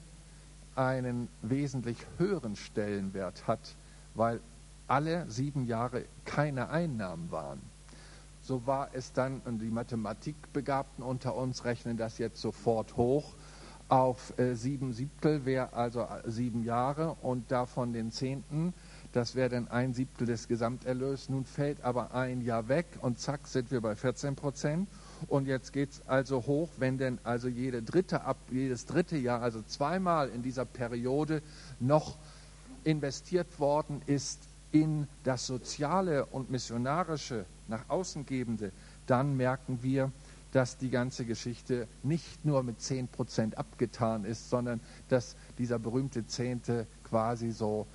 einen wesentlich höheren Stellenwert hat, weil alle sieben Jahre keine Einnahmen waren. so war es dann, und die Mathematikbegabten unter uns rechnen das jetzt sofort hoch, auf äh, sieben Siebtel wäre also äh, sieben Jahre und davon den Zehnten, das wäre dann ein Siebtel des Gesamterlös. Nun fällt aber ein Jahr weg und zack sind wir bei 14 Prozent. Und jetzt geht es also hoch, wenn denn also jede dritte jedes dritte Jahr, also zweimal in dieser Periode noch investiert worden ist in das Soziale und Missionarische nach außen gebende, dann merken wir, dass die ganze Geschichte nicht nur mit 10 Prozent abgetan ist, sondern dass dieser berühmte Zehnte quasi so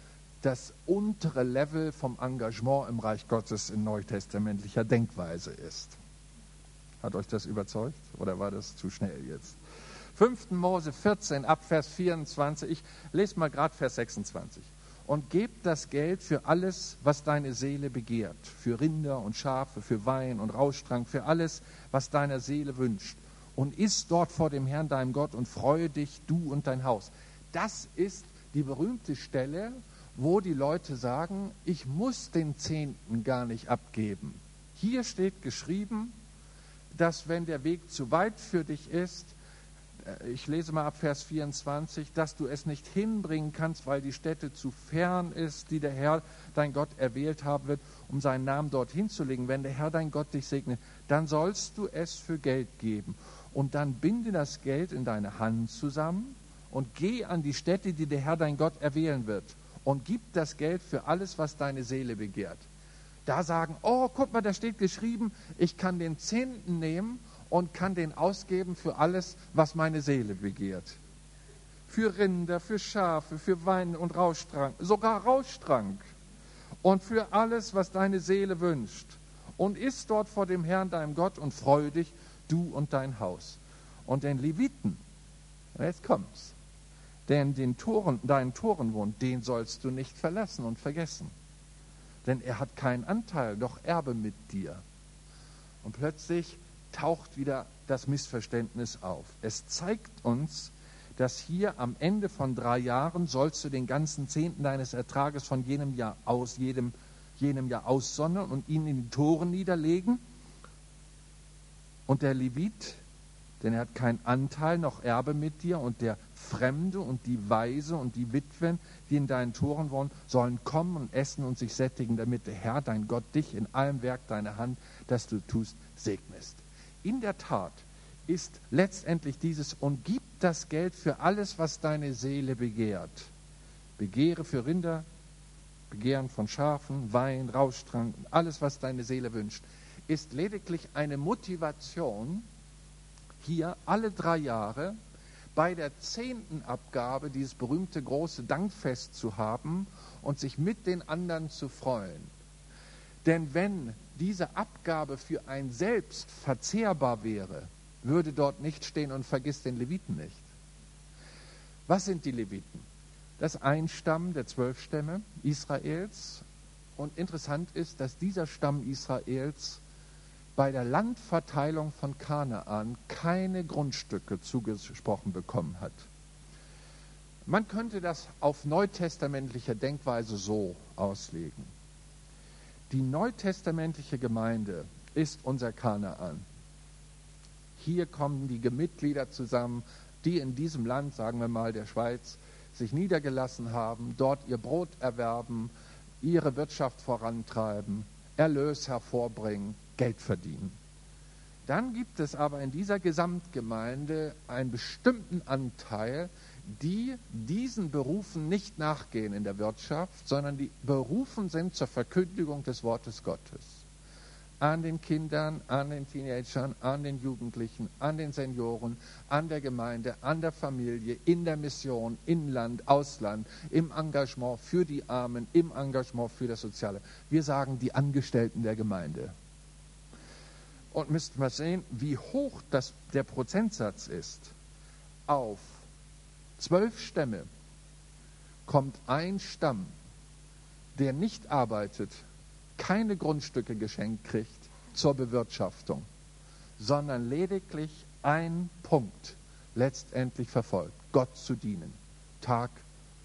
das untere Level vom Engagement im Reich Gottes in neutestamentlicher Denkweise ist. Hat euch das überzeugt oder war das zu schnell jetzt? 5. Mose 14 ab Vers 24, ich lese mal gerade Vers 26 und gebt das Geld für alles, was deine Seele begehrt, für Rinder und Schafe, für Wein und Rauschtrank, für alles, was deiner Seele wünscht. Und iss dort vor dem Herrn deinem Gott und freue dich, du und dein Haus. Das ist die berühmte Stelle, wo die Leute sagen, ich muss den Zehnten gar nicht abgeben. Hier steht geschrieben, dass wenn der Weg zu weit für dich ist, äh, ich lese mal ab Vers 24, dass du es nicht hinbringen kannst, weil die Stätte zu fern ist, die der Herr, dein Gott, erwählt haben wird, um seinen Namen dorthin zu legen. Wenn der Herr, dein Gott, dich segnet, dann sollst du es für Geld geben. Und dann binde das Geld in deine Hand zusammen und geh an die Stätte, die der Herr, dein Gott, erwählen wird. Und gib das Geld für alles, was deine Seele begehrt. Da sagen, oh, guck mal, da steht geschrieben, ich kann den Zehnten nehmen und kann den ausgeben für alles, was meine Seele begehrt. Für Rinder, für Schafe, für Wein und Rauschtrank, sogar Rauschtrank. Und für alles, was deine Seele wünscht. Und iss dort vor dem Herrn, deinem Gott, und freue dich, du und dein Haus. Und den Leviten, jetzt kommt's, denn den Toren, deinen Torenwohn, den sollst du nicht verlassen und vergessen. Denn er hat keinen Anteil, doch Erbe mit dir. Und plötzlich taucht wieder das Missverständnis auf. Es zeigt uns, dass hier am Ende von drei Jahren sollst du den ganzen Zehnten deines Ertrages von jenem Jahr aus, jedem, jenem Jahr aussondern und ihn in die Toren niederlegen. Und der Levit, denn er hat keinen Anteil noch Erbe mit dir, und der Fremde und die Weise und die Witwen, die in deinen Toren wohnen, sollen kommen und essen und sich sättigen, damit der Herr, dein Gott, dich in allem Werk deiner Hand, das du tust, segnest in der Tat ist letztendlich dieses und gib das Geld für alles, was deine Seele begehrt. Begehre für Rinder, Begehren von Schafen, Wein, Rauschtrank, alles, was deine Seele wünscht, ist lediglich eine Motivation, hier alle drei Jahre bei der zehnten Abgabe dieses berühmte große Dankfest zu haben und sich mit den anderen zu freuen. Denn wenn diese Abgabe für ein Selbst verzehrbar wäre, würde dort nicht stehen und vergiss den Leviten nicht. Was sind die Leviten? Das ein Stamm der zwölf Stämme Israels. Und interessant ist, dass dieser Stamm Israels bei der Landverteilung von Kanaan keine Grundstücke zugesprochen bekommen hat. Man könnte das auf neutestamentlicher Denkweise so auslegen. Die neutestamentliche Gemeinde ist unser Kanaan. Hier kommen die Mitglieder zusammen, die in diesem Land, sagen wir mal der Schweiz, sich niedergelassen haben, dort ihr Brot erwerben, ihre Wirtschaft vorantreiben, Erlös hervorbringen, Geld verdienen. Dann gibt es aber in dieser Gesamtgemeinde einen bestimmten Anteil, die diesen Berufen nicht nachgehen in der Wirtschaft, sondern die berufen sind zur Verkündigung des Wortes Gottes. An den Kindern, an den Teenagern, an den Jugendlichen, an den Senioren, an der Gemeinde, an der Familie, in der Mission, Inland, Ausland, im Engagement für die Armen, im Engagement für das Soziale. Wir sagen die Angestellten der Gemeinde. Und müssten wir sehen, wie hoch das, der Prozentsatz ist auf zwölf Stämme kommt ein Stamm, der nicht arbeitet, keine Grundstücke geschenkt kriegt zur Bewirtschaftung, sondern lediglich ein Punkt letztendlich verfolgt, Gott zu dienen, Tag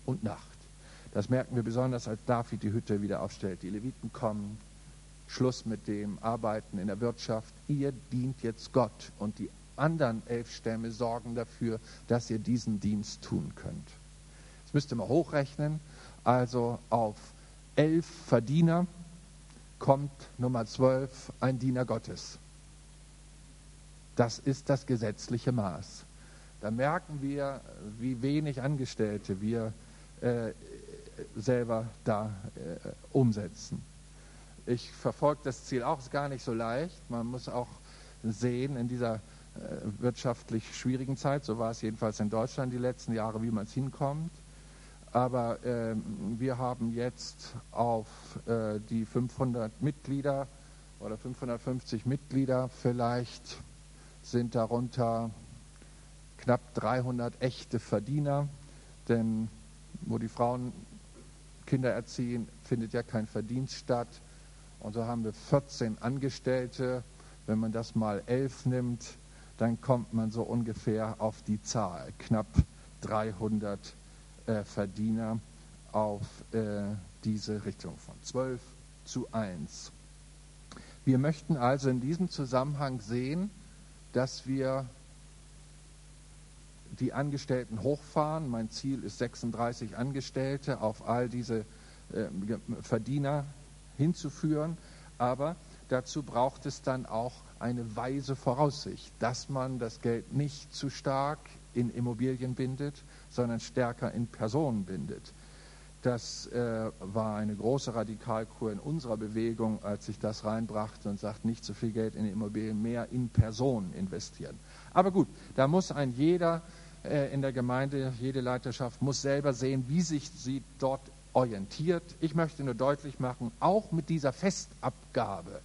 und Nacht. Das merken wir besonders, als David die Hütte wieder aufstellt. Die Leviten kommen, Schluss mit dem Arbeiten in der Wirtschaft. Ihr dient jetzt Gott und die anderen elf Stämme sorgen dafür, dass ihr diesen Dienst tun könnt. Das müsst ihr mal hochrechnen. Also auf elf Verdiener kommt Nummer zwölf ein Diener Gottes. Das ist das gesetzliche Maß. Da merken wir, wie wenig Angestellte wir äh, selber da äh, umsetzen. Ich verfolge das Ziel auch, ist gar nicht so leicht. Man muss auch sehen in dieser äh, wirtschaftlich schwierigen Zeit, so war es jedenfalls in Deutschland die letzten Jahre, wie man es hinkommt. Aber äh, wir haben jetzt auf äh, die 500 Mitglieder oder 550 Mitglieder vielleicht sind darunter knapp 300 echte Verdiener, denn wo die Frauen Kinder erziehen, findet ja kein Verdienst statt. Und so haben wir 14 Angestellte. Wenn man das mal 11 nimmt, dann kommt man so ungefähr auf die Zahl. Knapp 300 äh, Verdiener auf äh, diese Richtung von 12 zu 1. Wir möchten also in diesem Zusammenhang sehen, dass wir die Angestellten hochfahren. Mein Ziel ist 36 Angestellte auf all diese äh, Verdiener hinzuführen. Aber dazu braucht es dann auch eine weise Voraussicht, dass man das Geld nicht zu stark in Immobilien bindet, sondern stärker in Personen bindet. Das äh, war eine große Radikalkur in unserer Bewegung, als ich das reinbrachte und sagte, nicht so viel Geld in Immobilien, mehr in Personen investieren. Aber gut, da muss ein jeder äh, in der Gemeinde, jede Leiterschaft muss selber sehen, wie sich sie dort orientiert. Ich möchte nur deutlich machen, auch mit dieser Festabgabe,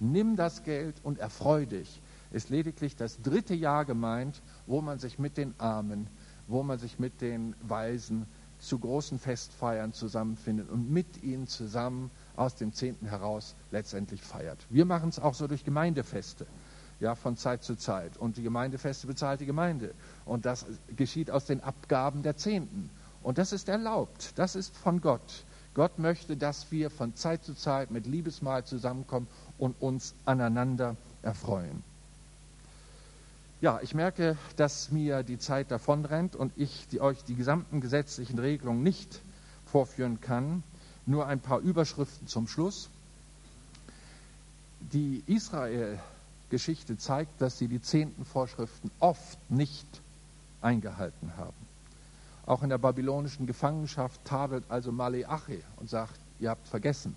nimm das Geld und erfreu dich, ist lediglich das dritte Jahr gemeint, wo man sich mit den Armen, wo man sich mit den Weisen zu großen Festfeiern zusammenfindet und mit ihnen zusammen aus dem Zehnten heraus letztendlich feiert. Wir machen es auch so durch Gemeindefeste ja, von Zeit zu Zeit. Und die Gemeindefeste bezahlt die Gemeinde. Und das geschieht aus den Abgaben der Zehnten. Und das ist erlaubt. Das ist von Gott. Gott möchte, dass wir von Zeit zu Zeit mit Liebesmahl zusammenkommen und uns aneinander erfreuen. Ja, ich merke, dass mir die Zeit davonrennt und ich die, euch die gesamten gesetzlichen Regelungen nicht vorführen kann. Nur ein paar Überschriften zum Schluss. Die Israel Geschichte zeigt, dass sie die zehnten Vorschriften oft nicht eingehalten haben. Auch in der babylonischen Gefangenschaft tadelt also Maleachi und sagt, ihr habt vergessen,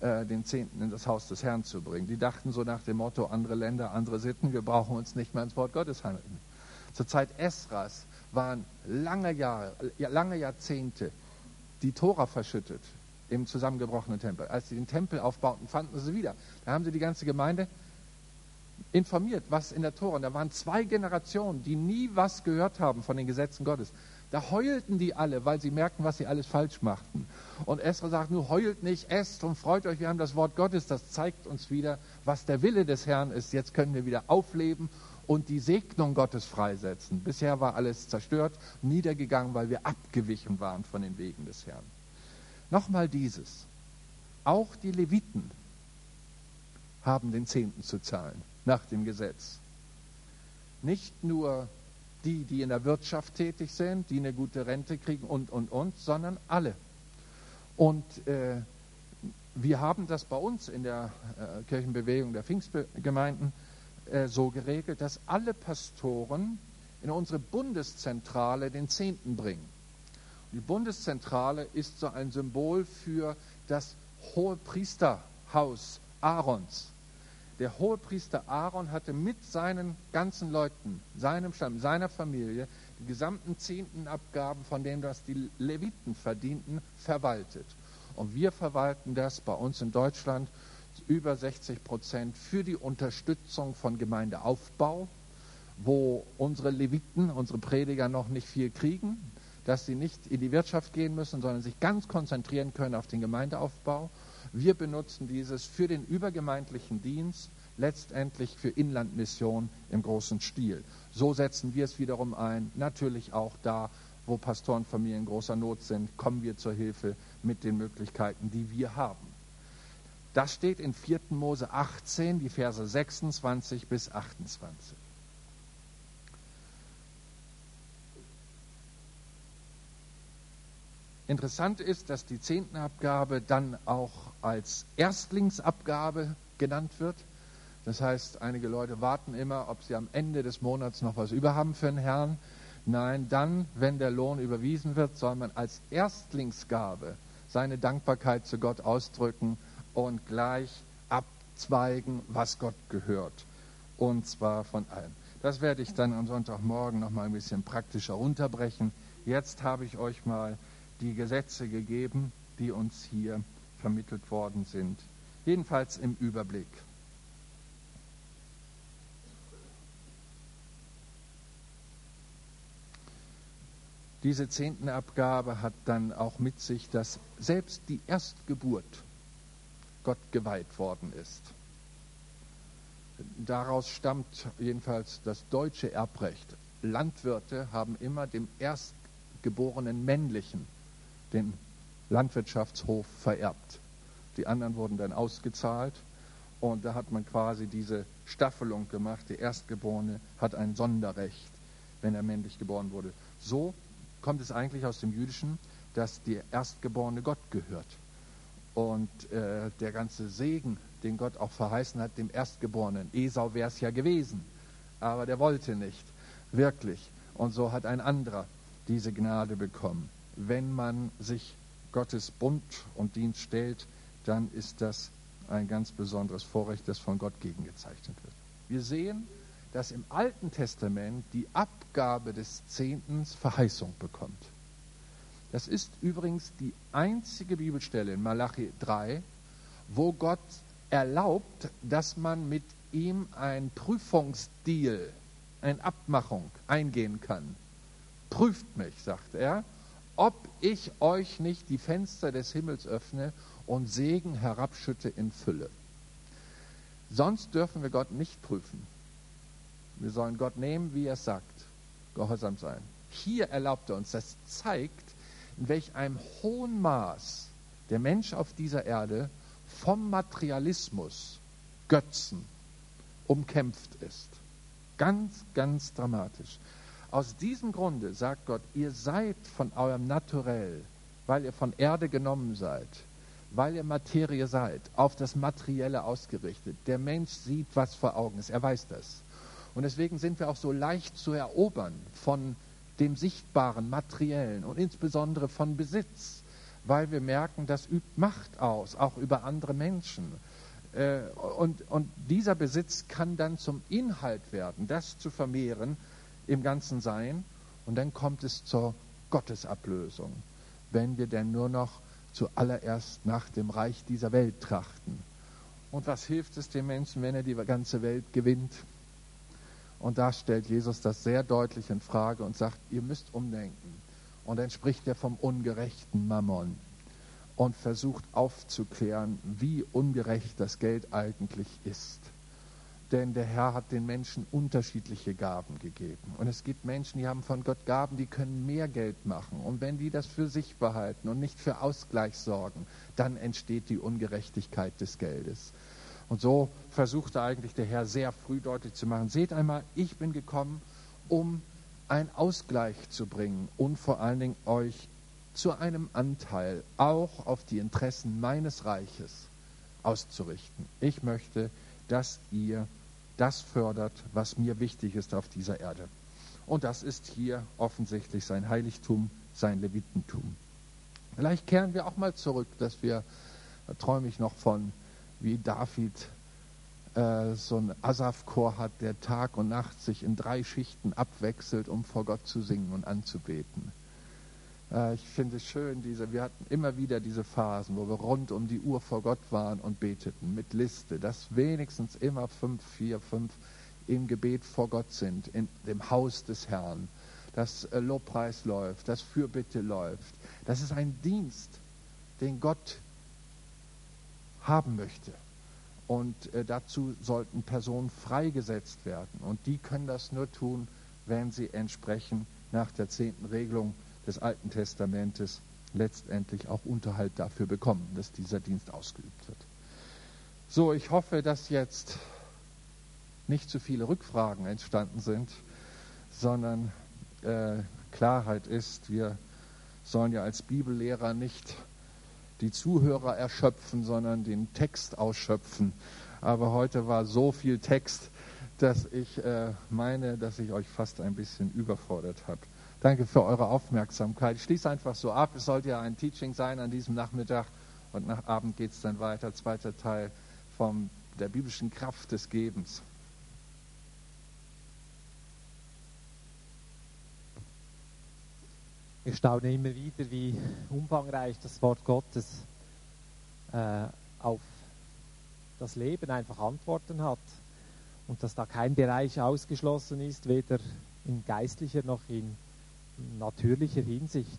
äh, den Zehnten in das Haus des Herrn zu bringen. Die dachten so nach dem Motto, andere Länder, andere Sitten, wir brauchen uns nicht mehr ins Wort Gottes handeln. Zur Zeit Esras waren lange Jahre, lange Jahrzehnte die Tora verschüttet im zusammengebrochenen Tempel. Als sie den Tempel aufbauten, fanden sie wieder. Da haben sie die ganze Gemeinde informiert, was in der Tora. Und da waren zwei Generationen, die nie was gehört haben von den Gesetzen Gottes. Da heulten die alle, weil sie merkten, was sie alles falsch machten. Und Esra sagt, nur heult nicht, esst und freut euch, wir haben das Wort Gottes, das zeigt uns wieder, was der Wille des Herrn ist. Jetzt können wir wieder aufleben und die Segnung Gottes freisetzen. Bisher war alles zerstört, niedergegangen, weil wir abgewichen waren von den Wegen des Herrn. Nochmal dieses. Auch die Leviten haben den Zehnten zu zahlen nach dem Gesetz. Nicht nur die, die in der Wirtschaft tätig sind, die eine gute Rente kriegen und, und, und, sondern alle. Und äh, wir haben das bei uns in der äh, Kirchenbewegung der Pfingstgemeinden äh, so geregelt, dass alle Pastoren in unsere Bundeszentrale den Zehnten bringen. Die Bundeszentrale ist so ein Symbol für das hohe Priesterhaus Aarons. Der Hohepriester Aaron hatte mit seinen ganzen Leuten, seinem Stamm, seiner Familie, die gesamten Zehntenabgaben, von denen das die Leviten verdienten, verwaltet. Und wir verwalten das bei uns in Deutschland über 60 Prozent für die Unterstützung von Gemeindeaufbau, wo unsere Leviten, unsere Prediger noch nicht viel kriegen, dass sie nicht in die Wirtschaft gehen müssen, sondern sich ganz konzentrieren können auf den Gemeindeaufbau. Wir benutzen dieses für den übergemeindlichen Dienst, letztendlich für Inlandmission im großen Stil. So setzen wir es wiederum ein. Natürlich auch da, wo Pastorenfamilien in großer Not sind, kommen wir zur Hilfe mit den Möglichkeiten, die wir haben. Das steht in 4. Mose 18, die Verse 26 bis 28. Interessant ist, dass die Zehntenabgabe dann auch als Erstlingsabgabe genannt wird. Das heißt, einige Leute warten immer, ob sie am Ende des Monats noch was überhaben für den Herrn. Nein, dann, wenn der Lohn überwiesen wird, soll man als Erstlingsgabe seine Dankbarkeit zu Gott ausdrücken und gleich abzweigen, was Gott gehört. Und zwar von allem. Das werde ich dann am Sonntagmorgen noch mal ein bisschen praktischer runterbrechen. Jetzt habe ich euch mal die Gesetze gegeben, die uns hier vermittelt worden sind. Jedenfalls im Überblick. Diese Zehntenabgabe hat dann auch mit sich, dass selbst die Erstgeburt Gott geweiht worden ist. Daraus stammt jedenfalls das deutsche Erbrecht. Landwirte haben immer dem erstgeborenen männlichen den Landwirtschaftshof vererbt. Die anderen wurden dann ausgezahlt und da hat man quasi diese Staffelung gemacht. Der Erstgeborene hat ein Sonderrecht, wenn er männlich geboren wurde. So kommt es eigentlich aus dem Jüdischen, dass der Erstgeborene Gott gehört. Und äh, der ganze Segen, den Gott auch verheißen hat, dem Erstgeborenen. Esau wäre es ja gewesen, aber der wollte nicht, wirklich. Und so hat ein anderer diese Gnade bekommen. Wenn man sich Gottes Bund und Dienst stellt, dann ist das ein ganz besonderes Vorrecht, das von Gott gegengezeichnet wird. Wir sehen, dass im Alten Testament die Abgabe des Zehntens Verheißung bekommt. Das ist übrigens die einzige Bibelstelle in Malachi 3, wo Gott erlaubt, dass man mit ihm ein Prüfungsdeal, eine Abmachung eingehen kann. Prüft mich, sagt er, ob ich euch nicht die Fenster des Himmels öffne und Segen herabschütte in Fülle. Sonst dürfen wir Gott nicht prüfen. Wir sollen Gott nehmen, wie er es sagt. Gehorsam sein. Hier erlaubt er uns, das zeigt, in welch einem hohen Maß der Mensch auf dieser Erde vom Materialismus, Götzen, umkämpft ist. Ganz, ganz dramatisch. Aus diesem Grunde sagt Gott, ihr seid von eurem Naturell, weil ihr von Erde genommen seid, weil ihr Materie seid, auf das Materielle ausgerichtet. Der Mensch sieht, was vor Augen ist, er weiß das. Und deswegen sind wir auch so leicht zu erobern von dem Sichtbaren, Materiellen und insbesondere von Besitz, weil wir merken, das übt Macht aus, auch über andere Menschen. Äh, und, und dieser Besitz kann dann zum Inhalt werden, das zu vermehren, im ganzen Sein. Und dann kommt es zur Gottesablösung, wenn wir denn nur noch zuallererst nach dem Reich dieser Welt trachten. Und was hilft es dem Menschen, wenn er die ganze Welt gewinnt? Und da stellt Jesus das sehr deutlich in Frage und sagt, ihr müsst umdenken. Und dann spricht er vom ungerechten Mammon und versucht aufzuklären, wie ungerecht das Geld eigentlich ist. Denn der Herr hat den Menschen unterschiedliche Gaben gegeben. Und es gibt Menschen, die haben von Gott Gaben, die können mehr Geld machen. Und wenn die das für sich behalten und nicht für Ausgleich sorgen, dann entsteht die Ungerechtigkeit des Geldes. Und so versuchte eigentlich der Herr sehr früh deutlich zu machen, seht einmal, ich bin gekommen, um einen Ausgleich zu bringen und vor allen Dingen euch zu einem Anteil auch auf die Interessen meines Reiches auszurichten. Ich möchte, dass ihr das fördert, was mir wichtig ist auf dieser Erde. Und das ist hier offensichtlich sein Heiligtum, sein Levitentum. Vielleicht kehren wir auch mal zurück, dass wir, da träume ich noch von, wie David äh, so einen Asaf-Chor hat, der Tag und Nacht sich in drei Schichten abwechselt, um vor Gott zu singen und anzubeten. Äh, ich finde es schön, diese, wir hatten immer wieder diese Phasen, wo wir rund um die Uhr vor Gott waren und beteten mit Liste, dass wenigstens immer fünf, vier, fünf im Gebet vor Gott sind, in dem Haus des Herrn, dass äh, Lobpreis läuft, dass Fürbitte läuft. Das ist ein Dienst, den Gott haben möchte. Und äh, dazu sollten Personen freigesetzt werden. Und die können das nur tun, wenn sie entsprechend nach der zehnten Regelung des Alten Testamentes letztendlich auch Unterhalt dafür bekommen, dass dieser Dienst ausgeübt wird. So, ich hoffe, dass jetzt nicht zu viele Rückfragen entstanden sind, sondern äh, Klarheit ist, wir sollen ja als Bibellehrer nicht die Zuhörer erschöpfen, sondern den Text ausschöpfen. Aber heute war so viel Text, dass ich äh, meine, dass ich euch fast ein bisschen überfordert habe. Danke für eure Aufmerksamkeit. Ich schließe einfach so ab. Es sollte ja ein Teaching sein an diesem Nachmittag und nach Abend geht es dann weiter. Zweiter Teil von der biblischen Kraft des Gebens. Ich staune immer wieder, wie umfangreich das Wort Gottes äh, auf das Leben einfach Antworten hat und dass da kein Bereich ausgeschlossen ist, weder in geistlicher noch in natürlicher Hinsicht.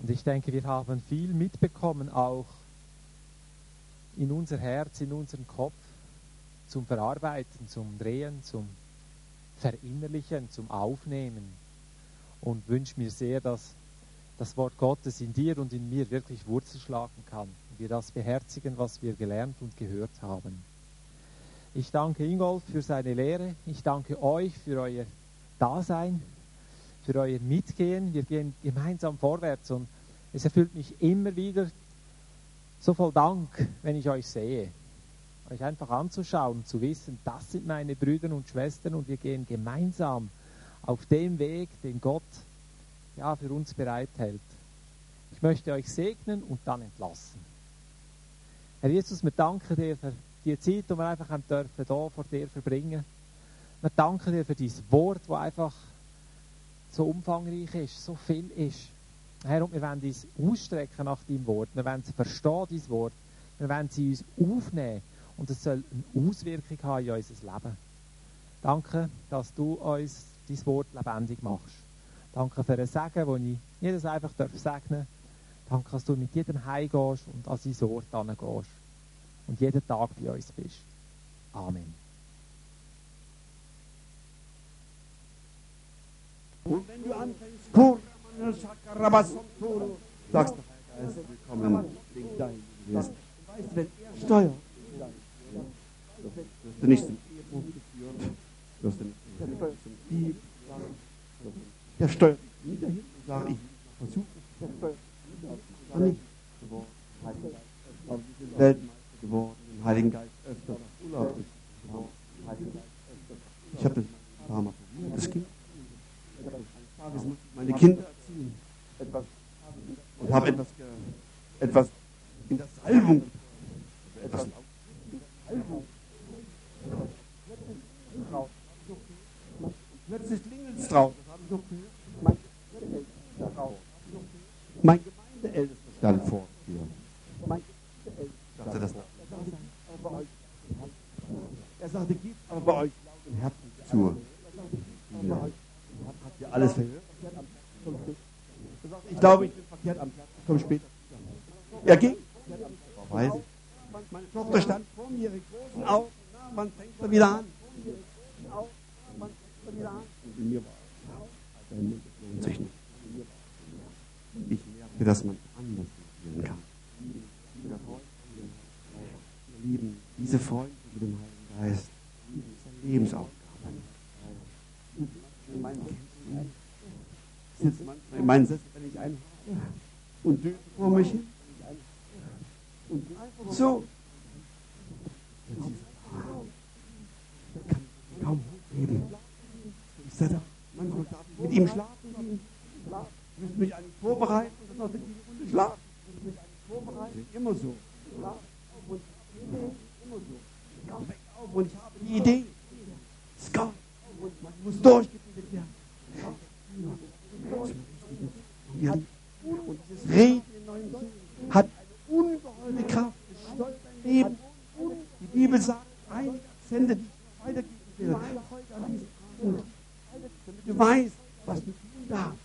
Und ich denke, wir haben viel mitbekommen, auch in unser Herz, in unseren Kopf, zum Verarbeiten, zum Drehen, zum Verinnerlichen, zum Aufnehmen. Und wünsche mir sehr, dass das Wort Gottes in dir und in mir wirklich Wurzel schlagen kann wir das beherzigen, was wir gelernt und gehört haben. Ich danke Ingolf für seine Lehre. Ich danke euch für euer Dasein, für euer Mitgehen. Wir gehen gemeinsam vorwärts und es erfüllt mich immer wieder so voll Dank, wenn ich euch sehe. Euch einfach anzuschauen, zu wissen, das sind meine Brüder und Schwestern und wir gehen gemeinsam auf dem Weg, den Gott ja, für uns bereithält. Ich möchte euch segnen und dann entlassen. Herr Jesus, wir danken dir für die Zeit, die wir einfach haben dürfen, hier vor dir verbringen. Wir danken dir für dieses Wort, das einfach so umfangreich ist, so viel ist. Herr, und wir wollen uns ausstrecken nach deinem Wort. Wir wollen verstehen, dein Wort. Wir wollen sie uns aufnehmen. Und es soll eine Auswirkung haben in unser Leben. Danke, dass du uns dein Wort lebendig machst. Danke für ein Segen, wo ich jedes einfach segnen darf Danke, dass du mit jedem heimgehst und an sein Ort gehst. Und jeden Tag bei uns bist. Amen. Und wenn du anfängst, sagst du, Geist, willkommen, klingt dein Weißt du, wenn er steuert, du nicht zum Ehebruch geführt, nicht zum Dieb, der steuert nicht dahin und sagt, ich versuche der steuert nicht geworden, sind Weltmeister geworden, im Heiligen Geist öfter Urlaub geworden, ich habe das ein paar Mal probiert, das ging eines Tages ich meine Kinder erziehen und habe etwas, etwas in der Salbung, etwas Salbung. Plötzlich klingelt es draußen. Das habe ich noch gehört. Mein Gemeindeältester stand vor mir. Ich dachte, das er sagte, geht aber bei euch laut im Herzen zu. Habt ihr alles verhört? Er sagte, ich glaube, ich bin verkehrt am Platz. Ich komme später. Er ging. Meine Tochter stand vor mir, ihre großen Augen. Wann fängt er wieder an? Wann fängt er wieder an? Und in mir war sein Mund lohnt sich nicht. Ich merke, dass man anders fühlen kann. Lieben, diese Freunde mit dem Heiligen Geist, ist eine Lebensaufgabe. Ich sitze manchmal in meinen Sessel, wenn ich einen habe, und döse vor mich hin. Und einfach so. Ich kann kaum hochheben. Sage, manchmal darf ich mit ihm schlafen. Ich müsste mich eigentlich vorbereiten noch mit ihm Runde schlafen. Müsste mich eigentlich vorbereiten. Immer so. Und immer so. Auf und ich habe die Idee. Scout. Und man muss durchgebildet werden. Und dieses Reden in neuen hat eine ungeheure Kraft. Es steuert dein Leben. Die Bibel sagt, einige Akzente, die ich weitergeben will, heute an diesem Abend, damit du weißt, was du tun darfst,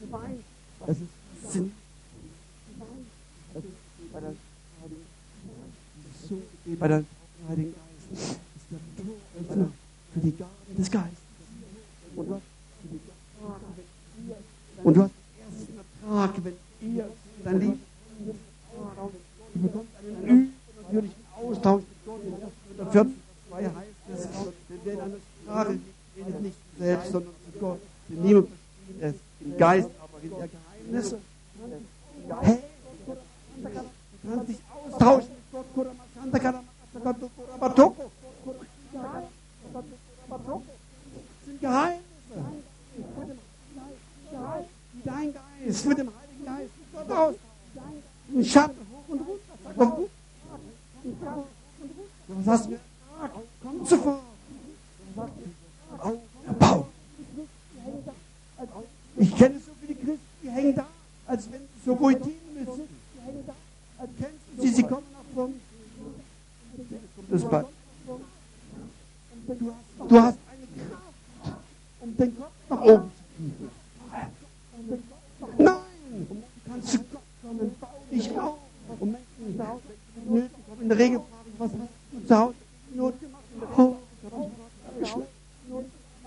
du weißt, was es sind. Bei der Heiligen Geist ist der Tod für die Gaben des Geistes. Und du hast den ersten Ertrag, wenn ihr dein Leben Du bekommst einen übernatürlichen Austausch mit Gott. In 1. Heißt es, wenn wir in einer Sprache redet, redet nicht selbst, sondern zu Gott. In niemand es im Geist, aber in der Geheimnisse. Hey, du kannst dich austauschen mit Gott. Das sind Geheimnisse. Dein Geist mit dem Heiligen Geist mit Gott aus. Ein Schatten hoch und runter. Was hast du mir gesagt? Komm zuvor. Auf. Wow. Ich kenne so viele Christen, die hängen da, als wenn sie so Goethe müssen. Sie? Sie kommen nach vorne. Das Bad. Du hast eine Kraft, um den Kopf nach oben zu kriegen. Nein! Du kannst zu Gott kommen, bau dich auf. Und Menschen nach Hause, Nöten kommen. In der Regel frage ich, was hast du zu Hause? Not gemacht. Oh.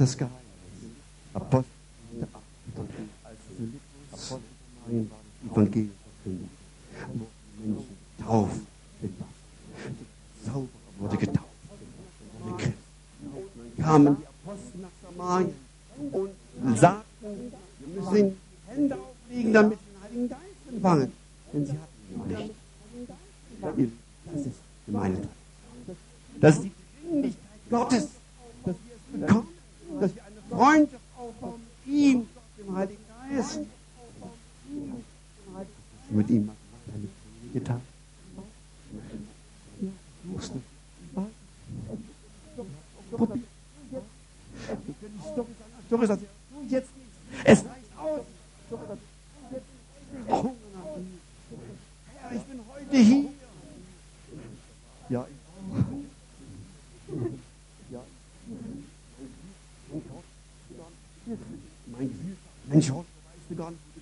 this, guy.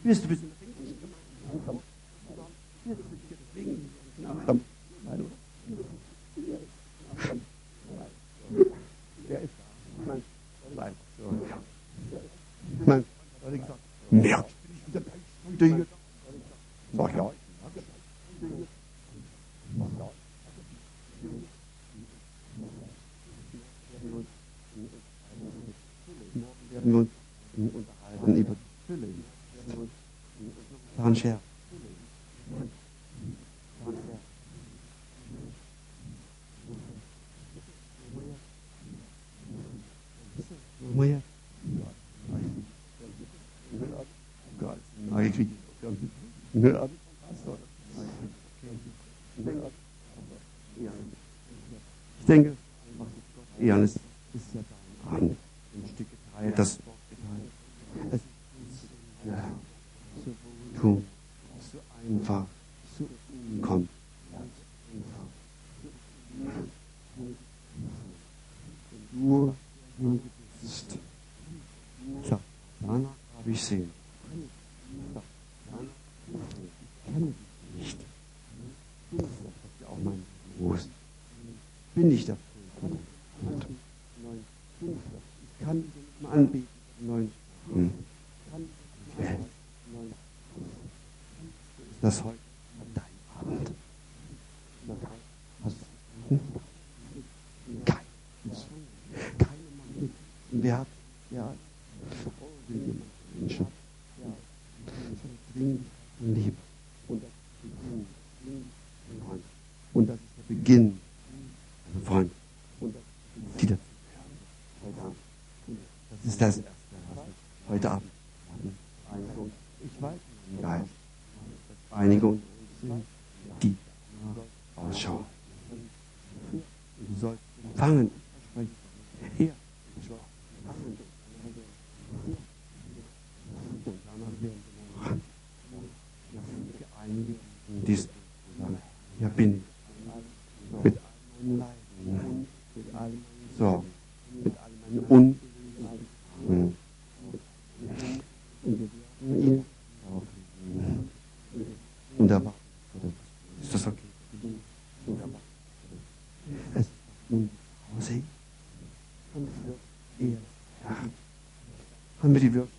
Wirst du bisschen Wer ist da? Nein. Nein. Merk. Sag ja. Morgen werden wir uns unterhalten über Yeah. lebendig dafür. Ich kann anbieten. Hm. Das heute dein Abend. Hm? Kein. Wer hat ja Menschen dringend Liebe und das ist der Beginn Unbelievable.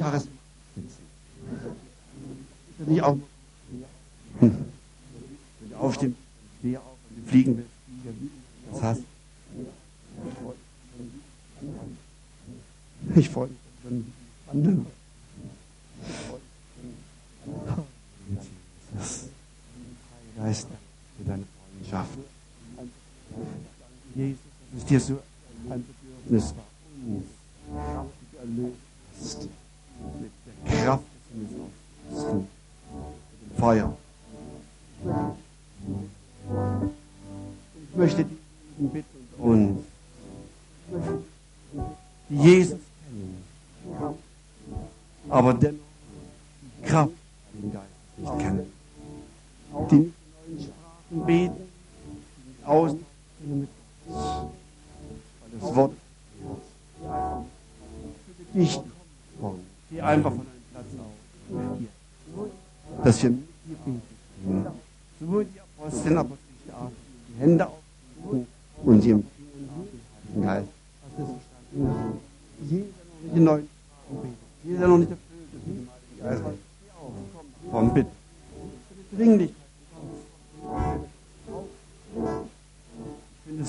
Jahres. Nicht auch hm. aufstehen, fliegen. Das heißt, ich freue mich, wenn andere. Geist für deine Freundschaft. Jesus, ist dir so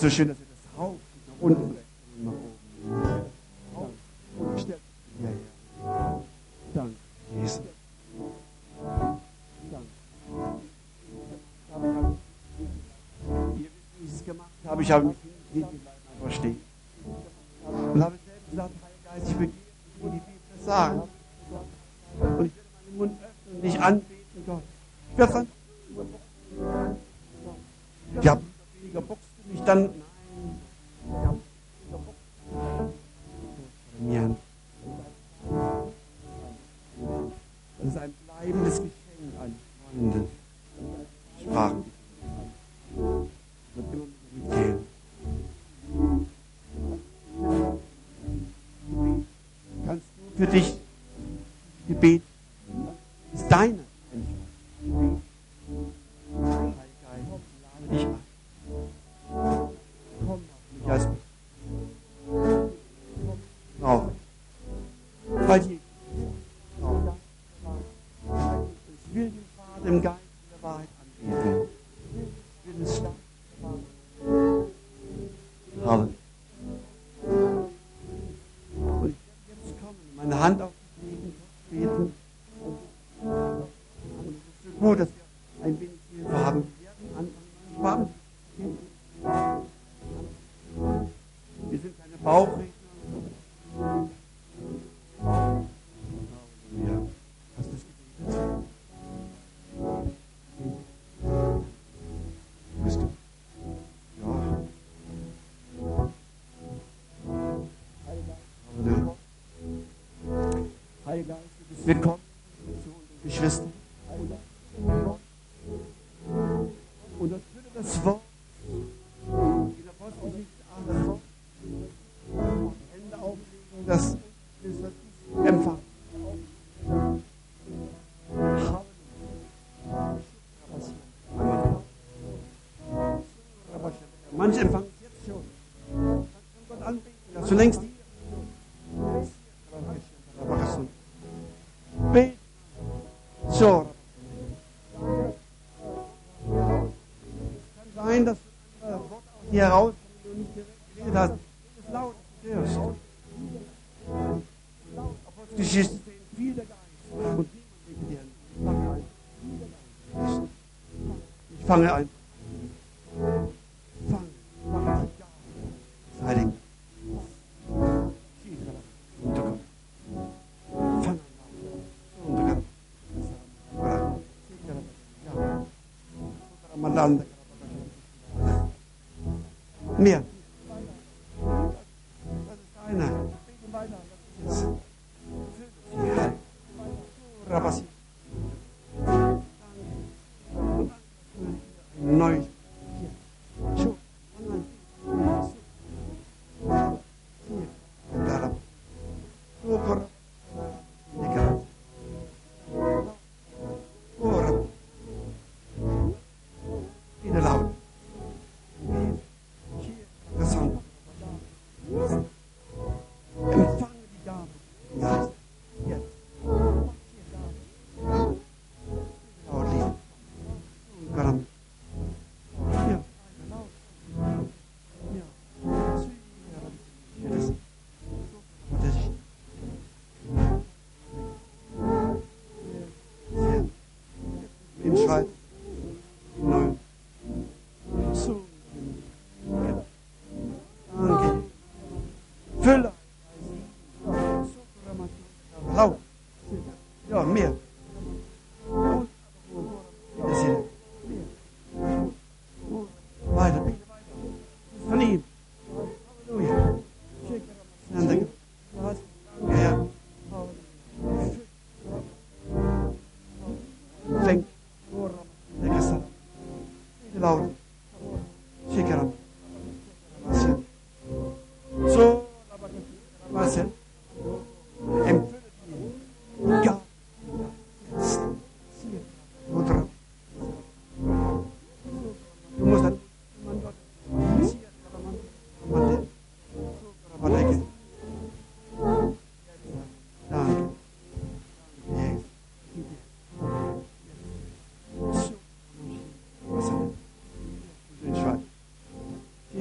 so schön, dass ihr das Haupt nach unten nach Danke, Jesus. Danke. Ihr wisst, es gemacht habe. Ich habe mich für dich Gebet. Das ist deine. Willkommen zu unseren Geschwistern. Und das würde das Wort in der Apostelgeschichte 8 am Ende auflegen, das wir empfangen. Manche empfangen es jetzt schon. Dann kann Gott anbieten, dass du längst die 放在放放在还得下，这个放放个，啊，记下来，的，面。Bye.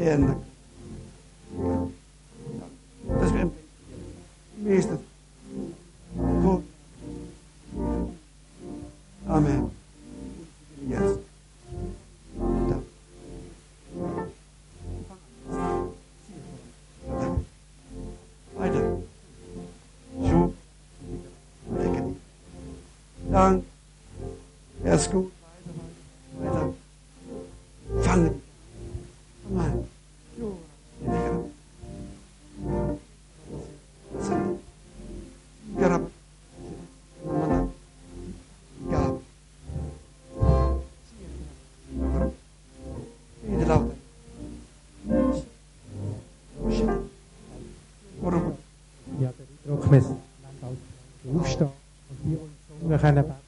in det meste på Amen. Yes. Weiter. Schub. Dank. Er ist gut. Hanap.